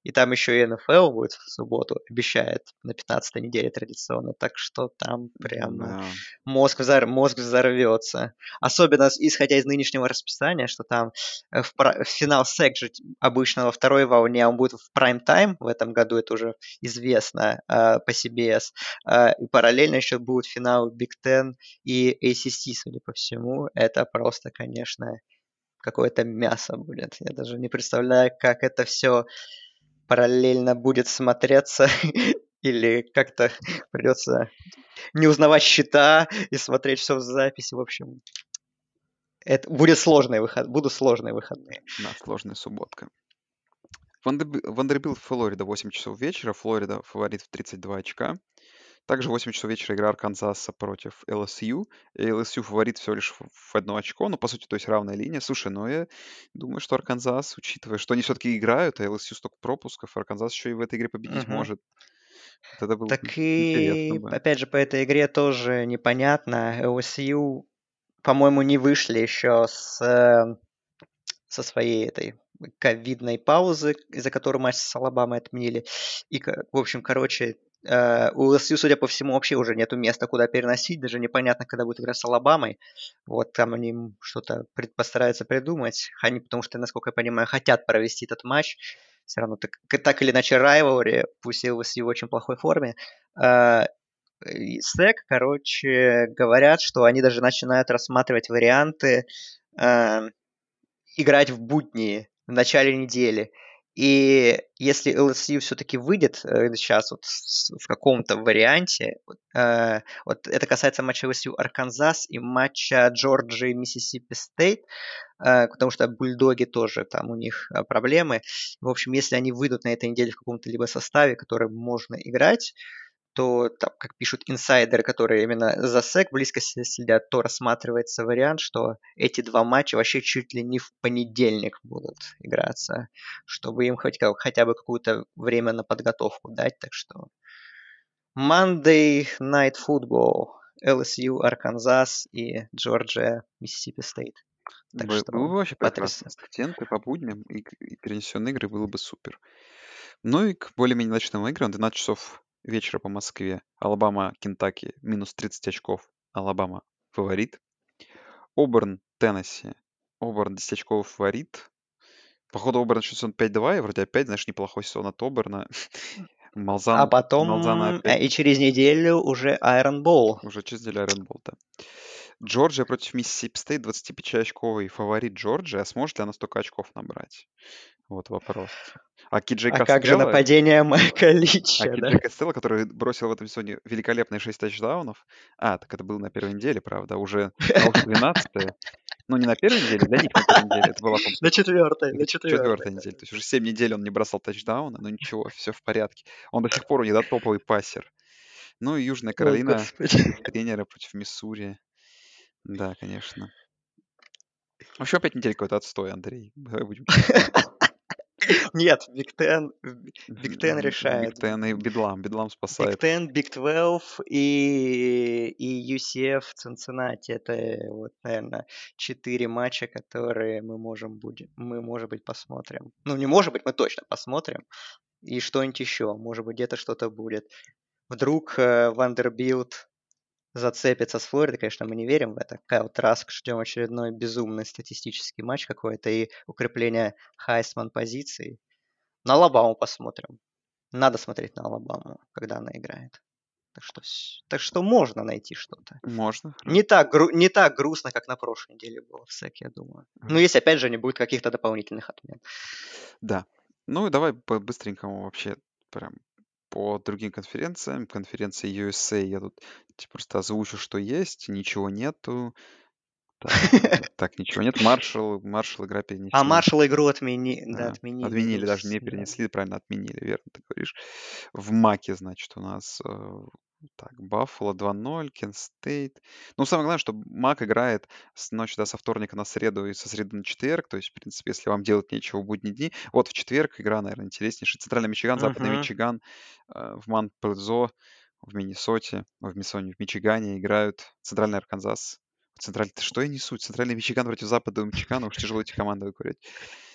И там еще и НФЛ будет в субботу, обещает, на 15 неделе традиционно. Так что там прямо Да. мозг, взор- мозг взорвется. Особенно исходя из нынешнего расписания, что там э, в, в финал СЭК же обычно во второй волне, а он будет в прайм-тайм в этом году, это уже известно э, по CBS. Э, и параллельно еще будет финал Big Ten и ACC, судя по всему. Это просто, конечно, какое-то мясо будет. Я даже не представляю, как это все параллельно будет смотреться <laughs> или как-то придется не узнавать счета и смотреть все в записи. В общем, это будет сложные выход, будут сложные выходные. Да, сложная субботка. Вандерби- Вандербилт, Флорида, 8 часов вечера. Флорида фаворит в 32 очка. Также 8 часов вечера игра Арканзаса против LSU. И LSU фаворит всего лишь в- в одно очко. Ну, по сути, то есть равная линия. Слушай, ну я думаю, что Арканзас, учитывая, что они все-таки играют, а LSU столько пропусков, Арканзас еще и в этой игре победить Мгм. может. Вот это было Так и, бы. опять же, по этой игре тоже непонятно. LSU, по-моему, не вышли еще с, э, со своей этой ковидной паузы, из-за которой матч с Алабамой отменили. И, в общем, короче, э, у LSU, судя по всему, вообще уже нету места, куда переносить. Даже непонятно, когда будет игра с Алабамой. Вот там они что-то пред- постараются придумать. Они, потому что, насколько я понимаю, хотят провести этот матч. Все равно так, так или иначе райвори, пусть и LSU в очень плохой форме. Э, SEC, короче, говорят, что они даже начинают рассматривать варианты э, играть в будни в начале недели. И если LSU все-таки выйдет э, сейчас вот в каком-то варианте, вот, э, это касается матча LSU Арканзас и матча Джорджии Миссисипи Стейт, э, потому что бульдоги тоже там у них проблемы. В общем, если они выйдут на этой неделе в каком-то либо составе, который можно играть, то, там, как пишут инсайдеры, которые именно за SEC близко следят, то рассматривается вариант, что эти два матча вообще чуть ли не в понедельник будут играться, чтобы им хоть, хотя бы какое-то время на подготовку дать. Так что Monday Night Football, LSU, Арканзас и Джорджия, Миссисипи Стейт. Так Бы- что Было бы вообще прекрасно. Студенты по будням и, и перенесенные игры было бы супер. Ну и к более-менее ночным играм 12 часов вечера по Москве. Алабама, Кентаки, минус 30 очков. Алабама фаворит. Оберн, Теннесси. Оберн 10 очков фаворит. Походу, Оберн сейчас он 5-2, и вроде опять, знаешь, неплохой сезон от Оберна. <laughs> А Малзан, Малзана потом э, опять и через неделю уже Iron Bowl. уже чистили Айронбол, да. Джорджия против Миссисипи Стейт, 25-очковый фаворит Джорджия. А сможет ли она столько очков набрать? Вот вопрос. А Кей Джей А как же Костелло, нападение Майка а Лича, да? Кей Джей Костелло, который бросил в этом сезоне великолепные 6 тачдаунов. А, так это было на первой неделе, правда, уже, а уже 12 Ну, не на первой неделе, для них на первой неделе. Это была, На четвертой, на четвертой. четвертая неделя. То есть уже 7 недель он не бросал тачдауна, но ничего, все в порядке. Он до сих пор у да, топовый пассер. Ну и Южная Каролина, тренера против Миссури. Да, конечно. Вообще опять неделя какой-то отстой, Андрей. Давай будем. <laughs> Нет, Big Ten, Big Ten решает. Big Ten и Бедлам. Бедлам Big спасает. Ten, Big 12 и, и UCF Цинциннати. Это вот, наверное, четыре матча, которые мы можем будем, мы, может быть, посмотрим. Ну, не может быть, мы точно посмотрим. И что-нибудь еще. Может быть, где-то что-то будет. Вдруг э, Вандербилт зацепится с Флоридой, конечно, мы не верим в это. Кайл Траск ждем очередной безумный статистический матч какой-то и укрепление Heisman позиций. На Алабаму посмотрим. Надо смотреть на Алабаму, когда она играет. Так что, так что можно найти что-то. Можно. Не так, гру, не так грустно, как на прошлой неделе было в SEC, я думаю. Ну, если, опять же, не будет каких-то дополнительных отмен. Да. Ну, давай по быстренькому вообще прям по другим конференциям. Конференции USA я тут просто озвучу, что есть, ничего нету. Так, <laughs> так, ничего нет. Маршал, Маршал игра перенесена. А Маршал игру отмени... да, отменили. Отменили, даже не перенесли, правильно, отменили, верно ты говоришь. В Маке, значит, у нас э, так, Баффало 2-0, Кен Стейт. Ну, самое главное, что Мак играет с ночи, да, со вторника на среду и со среды на четверг. То есть, в принципе, если вам делать нечего в будние дни. Вот в четверг игра, наверное, интереснейшая. Центральный Мичиган, Западный Мгм. Мичиган э, в Манплзо, в Миннесоте, в Миссоне, в Мичигане играют. Центральный Арканзас. Центральный, что я несу? Центральный Мичиган против Западного Мичигана. Уж тяжело эти команды выкурять.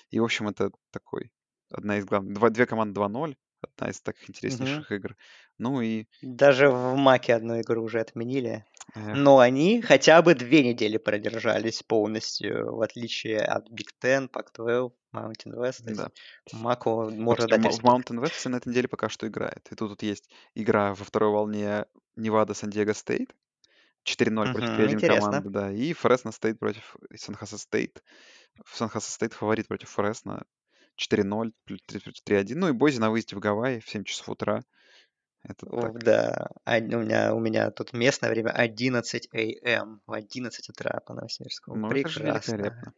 И, в общем, это такой, одна из главных. Два, две команды 2-0. Одна из таких интереснейших игр. Ну и Даже в Маке одну игру уже отменили. Эх. Но они хотя бы две недели продержались полностью, в отличие от Big Ten, Pac-12, Mountain West. Да. MAC у можно дать в. Mountain West все на этой неделе пока что играет. И тут, тут есть игра во второй волне Невада Сан-Диего Стейт. 4-0 против Мгм, 3-1 интересно. команды, да. И Фресно Стейт против Сан-Хосе Стейт. Сан-Хосе Стейт фаворит против Фресно. 4-0 против 3-1. Ну и Бойзи на выезде в Гавайи в 7 часов утра. Это О, так. Да, а- у меня, у меня тут местное время 11 a.m. в 11 утра по Новосибирскому. Ну, Прекрасно.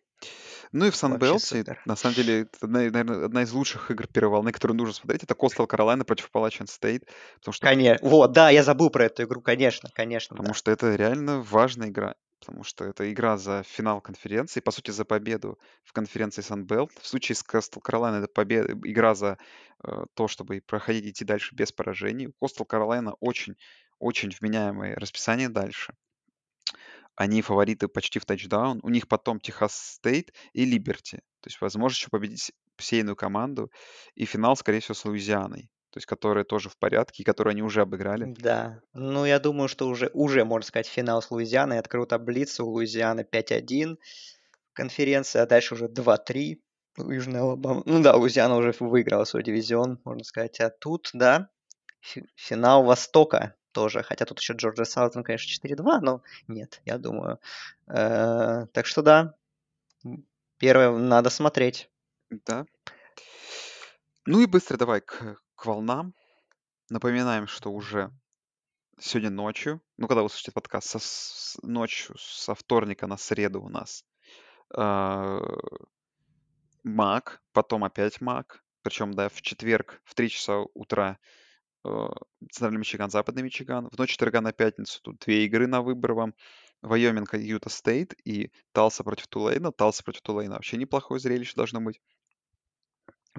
Ну и в супер. на самом деле, это, одна, наверное, одна из лучших игр первой волны, которую нужно смотреть, это Костел Каролайна против Appalachian Стейт, потому что Конечно. Вот, да, я забыл про эту игру, конечно, конечно, Потому да. что это реально важная игра. Потому что это игра за финал конференции, по сути, за победу в конференции Sunbelt. В случае с Coastal Carolina это победа, игра за э, то, чтобы проходить, идти дальше без поражений. У Coastal Carolina очень, очень вменяемое расписание дальше. Они фавориты почти в тачдаун. У них потом Техас Стейт и Либерти. То есть возможность еще победить сейную команду. И финал, скорее всего, с Луизианой. То есть которая тоже в порядке, и которую они уже обыграли. Да, ну я думаю, что уже, уже можно сказать, финал с Луизианой. Открыл таблицу, у Луизианы 5-1 конференция, а дальше уже 2-3 у Южной Алабамы. Ну да, Луизиана уже выиграла свой дивизион, можно сказать. А тут, да, фи- финал Востока тоже. Хотя тут еще Джорджия Саутон, конечно, 4-2, но нет, я думаю. Э, Так что да, первое надо смотреть. Да. Ну и быстро давай к, к волнам. Напоминаем, что уже сегодня ночью, ну, когда вы слушаете подкаст, со, с- ночью со вторника на среду у нас Мак, потом опять Мак, причем, да, в четверг в 3 часа утра э, Центральный Мичиган, Западный Мичиган. В ночь четверга на пятницу тут две игры на выбор вам. Вайоминг, Юта Стейт и Талса против Тулейна. Талса против Тулейна вообще неплохое зрелище должно быть.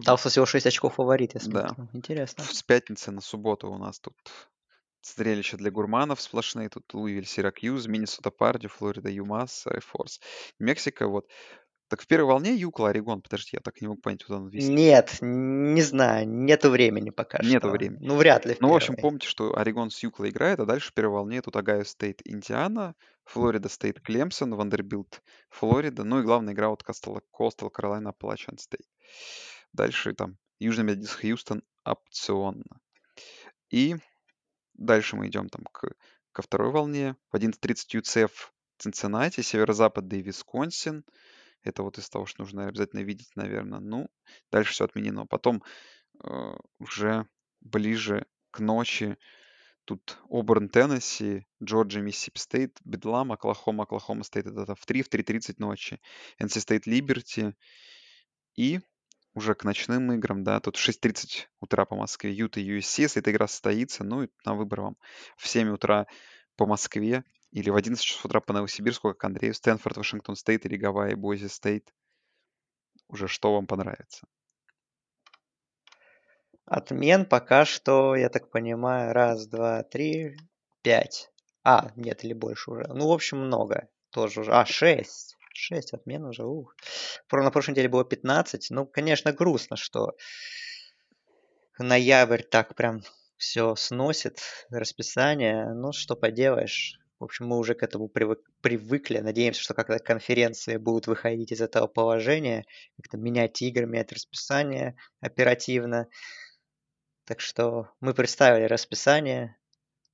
Талса всего 6 очков фаворит, я Да. смотрю. Интересно. С пятницы на субботу у нас тут зрелище для гурманов сплошные. Тут Луивиль, Сиракьюз, Миннесота Парди, Флорида, Юмас, Форс. Мексика, вот. Так в первой волне UCLA, Орегон. Подожди, я так не могу понять, куда он висит. Нет, не знаю, нету времени пока Нету что. времени. Ну, вряд ли в Ну, в общем, первой. помните, что Орегон с UCLA играет, а дальше в первой волне тут Огайо Стейт, Индиана, Флорида Стейт, Клемсон, Вандербилт, Флорида, ну и главная игра вот Coastal, Coastal Carolina, Appalachian State. Дальше там Южный Методист Хьюстон опционно. И дальше мы идем там к, ко второй волне. В 11.30 UCF Цинциннати, Северо-Западный Висконсин. Это вот из того, что нужно обязательно видеть, наверное. Ну, дальше все отменено. Потом э, уже ближе к ночи тут Оберн, Теннесси, Джорджия, Миссисипи Стейт, Бедлам, Оклахома, Оклахома Стейт. Это в 3, в 3.30 ночи. NC State Либерти. И уже к ночным играм, да, тут в 6.30 утра по Москве Юта и USC, если эта игра состоится, ну и на выбор вам в 7 утра по Москве или в 11 часов утра по Новосибирску, как Андрею, Стэнфорд, Вашингтон Стейт или Гавайи, Бойзи Стейт. Уже что вам понравится. Отмен пока что, я так понимаю, раз, два, три, пять. А, нет, или больше уже. Ну, в общем, много. Тоже уже. А, шесть. Шесть отмен уже. Ух. На прошлой неделе было 15. Ну, конечно, грустно, что ноябрь так прям все сносит расписание. Ну, что поделаешь. В общем, мы уже к этому привык, привыкли. Надеемся, что как-то конференции будут выходить из этого положения, как-то менять игры, менять расписание оперативно. Так что мы представили расписание.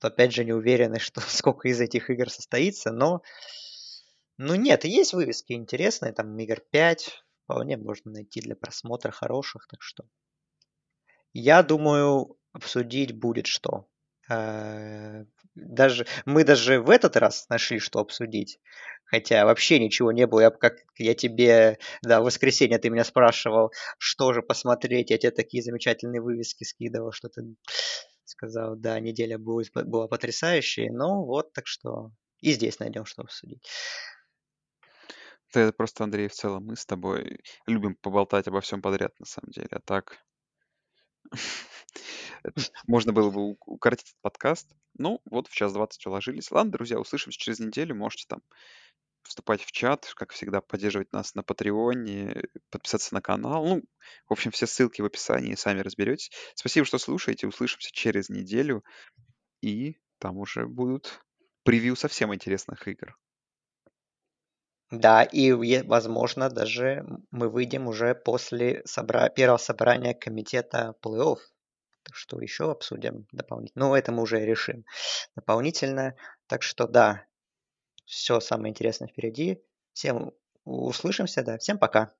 То опять же не уверены, <laughs> что сколько из этих игр состоится, но ну нет, есть вывески интересные, там игр 5, вполне можно найти для просмотра хороших, так что я думаю, обсудить будет что. Э, даже, мы даже в этот раз нашли, что обсудить. Хотя вообще ничего не было. Я, как я тебе, да, в воскресенье ты меня спрашивал, что же посмотреть. Я тебе такие замечательные вывески скидывал, что ты сказал, да, неделя будет, была потрясающей. Ну вот, так что и здесь найдем, что обсудить. Это просто, Андрей, в целом мы с тобой любим поболтать обо всем подряд, на самом деле. А так, <laughs> можно было бы укоротить этот подкаст. Ну, вот в час двадцать уложились. Ладно, друзья, услышимся через неделю. Можете там вступать в чат, как всегда, поддерживать нас на Патреоне, подписаться на канал. Ну, в общем, все ссылки в описании, сами разберетесь. Спасибо, что слушаете. Услышимся через неделю. И там уже будут превью совсем интересных игр. Да, и возможно даже мы выйдем уже после собра... первого собрания комитета плей-офф. Что еще обсудим дополнительно. Ну, это мы уже решим дополнительно. Так что да, все самое интересное впереди. Всем услышимся, да. Всем пока.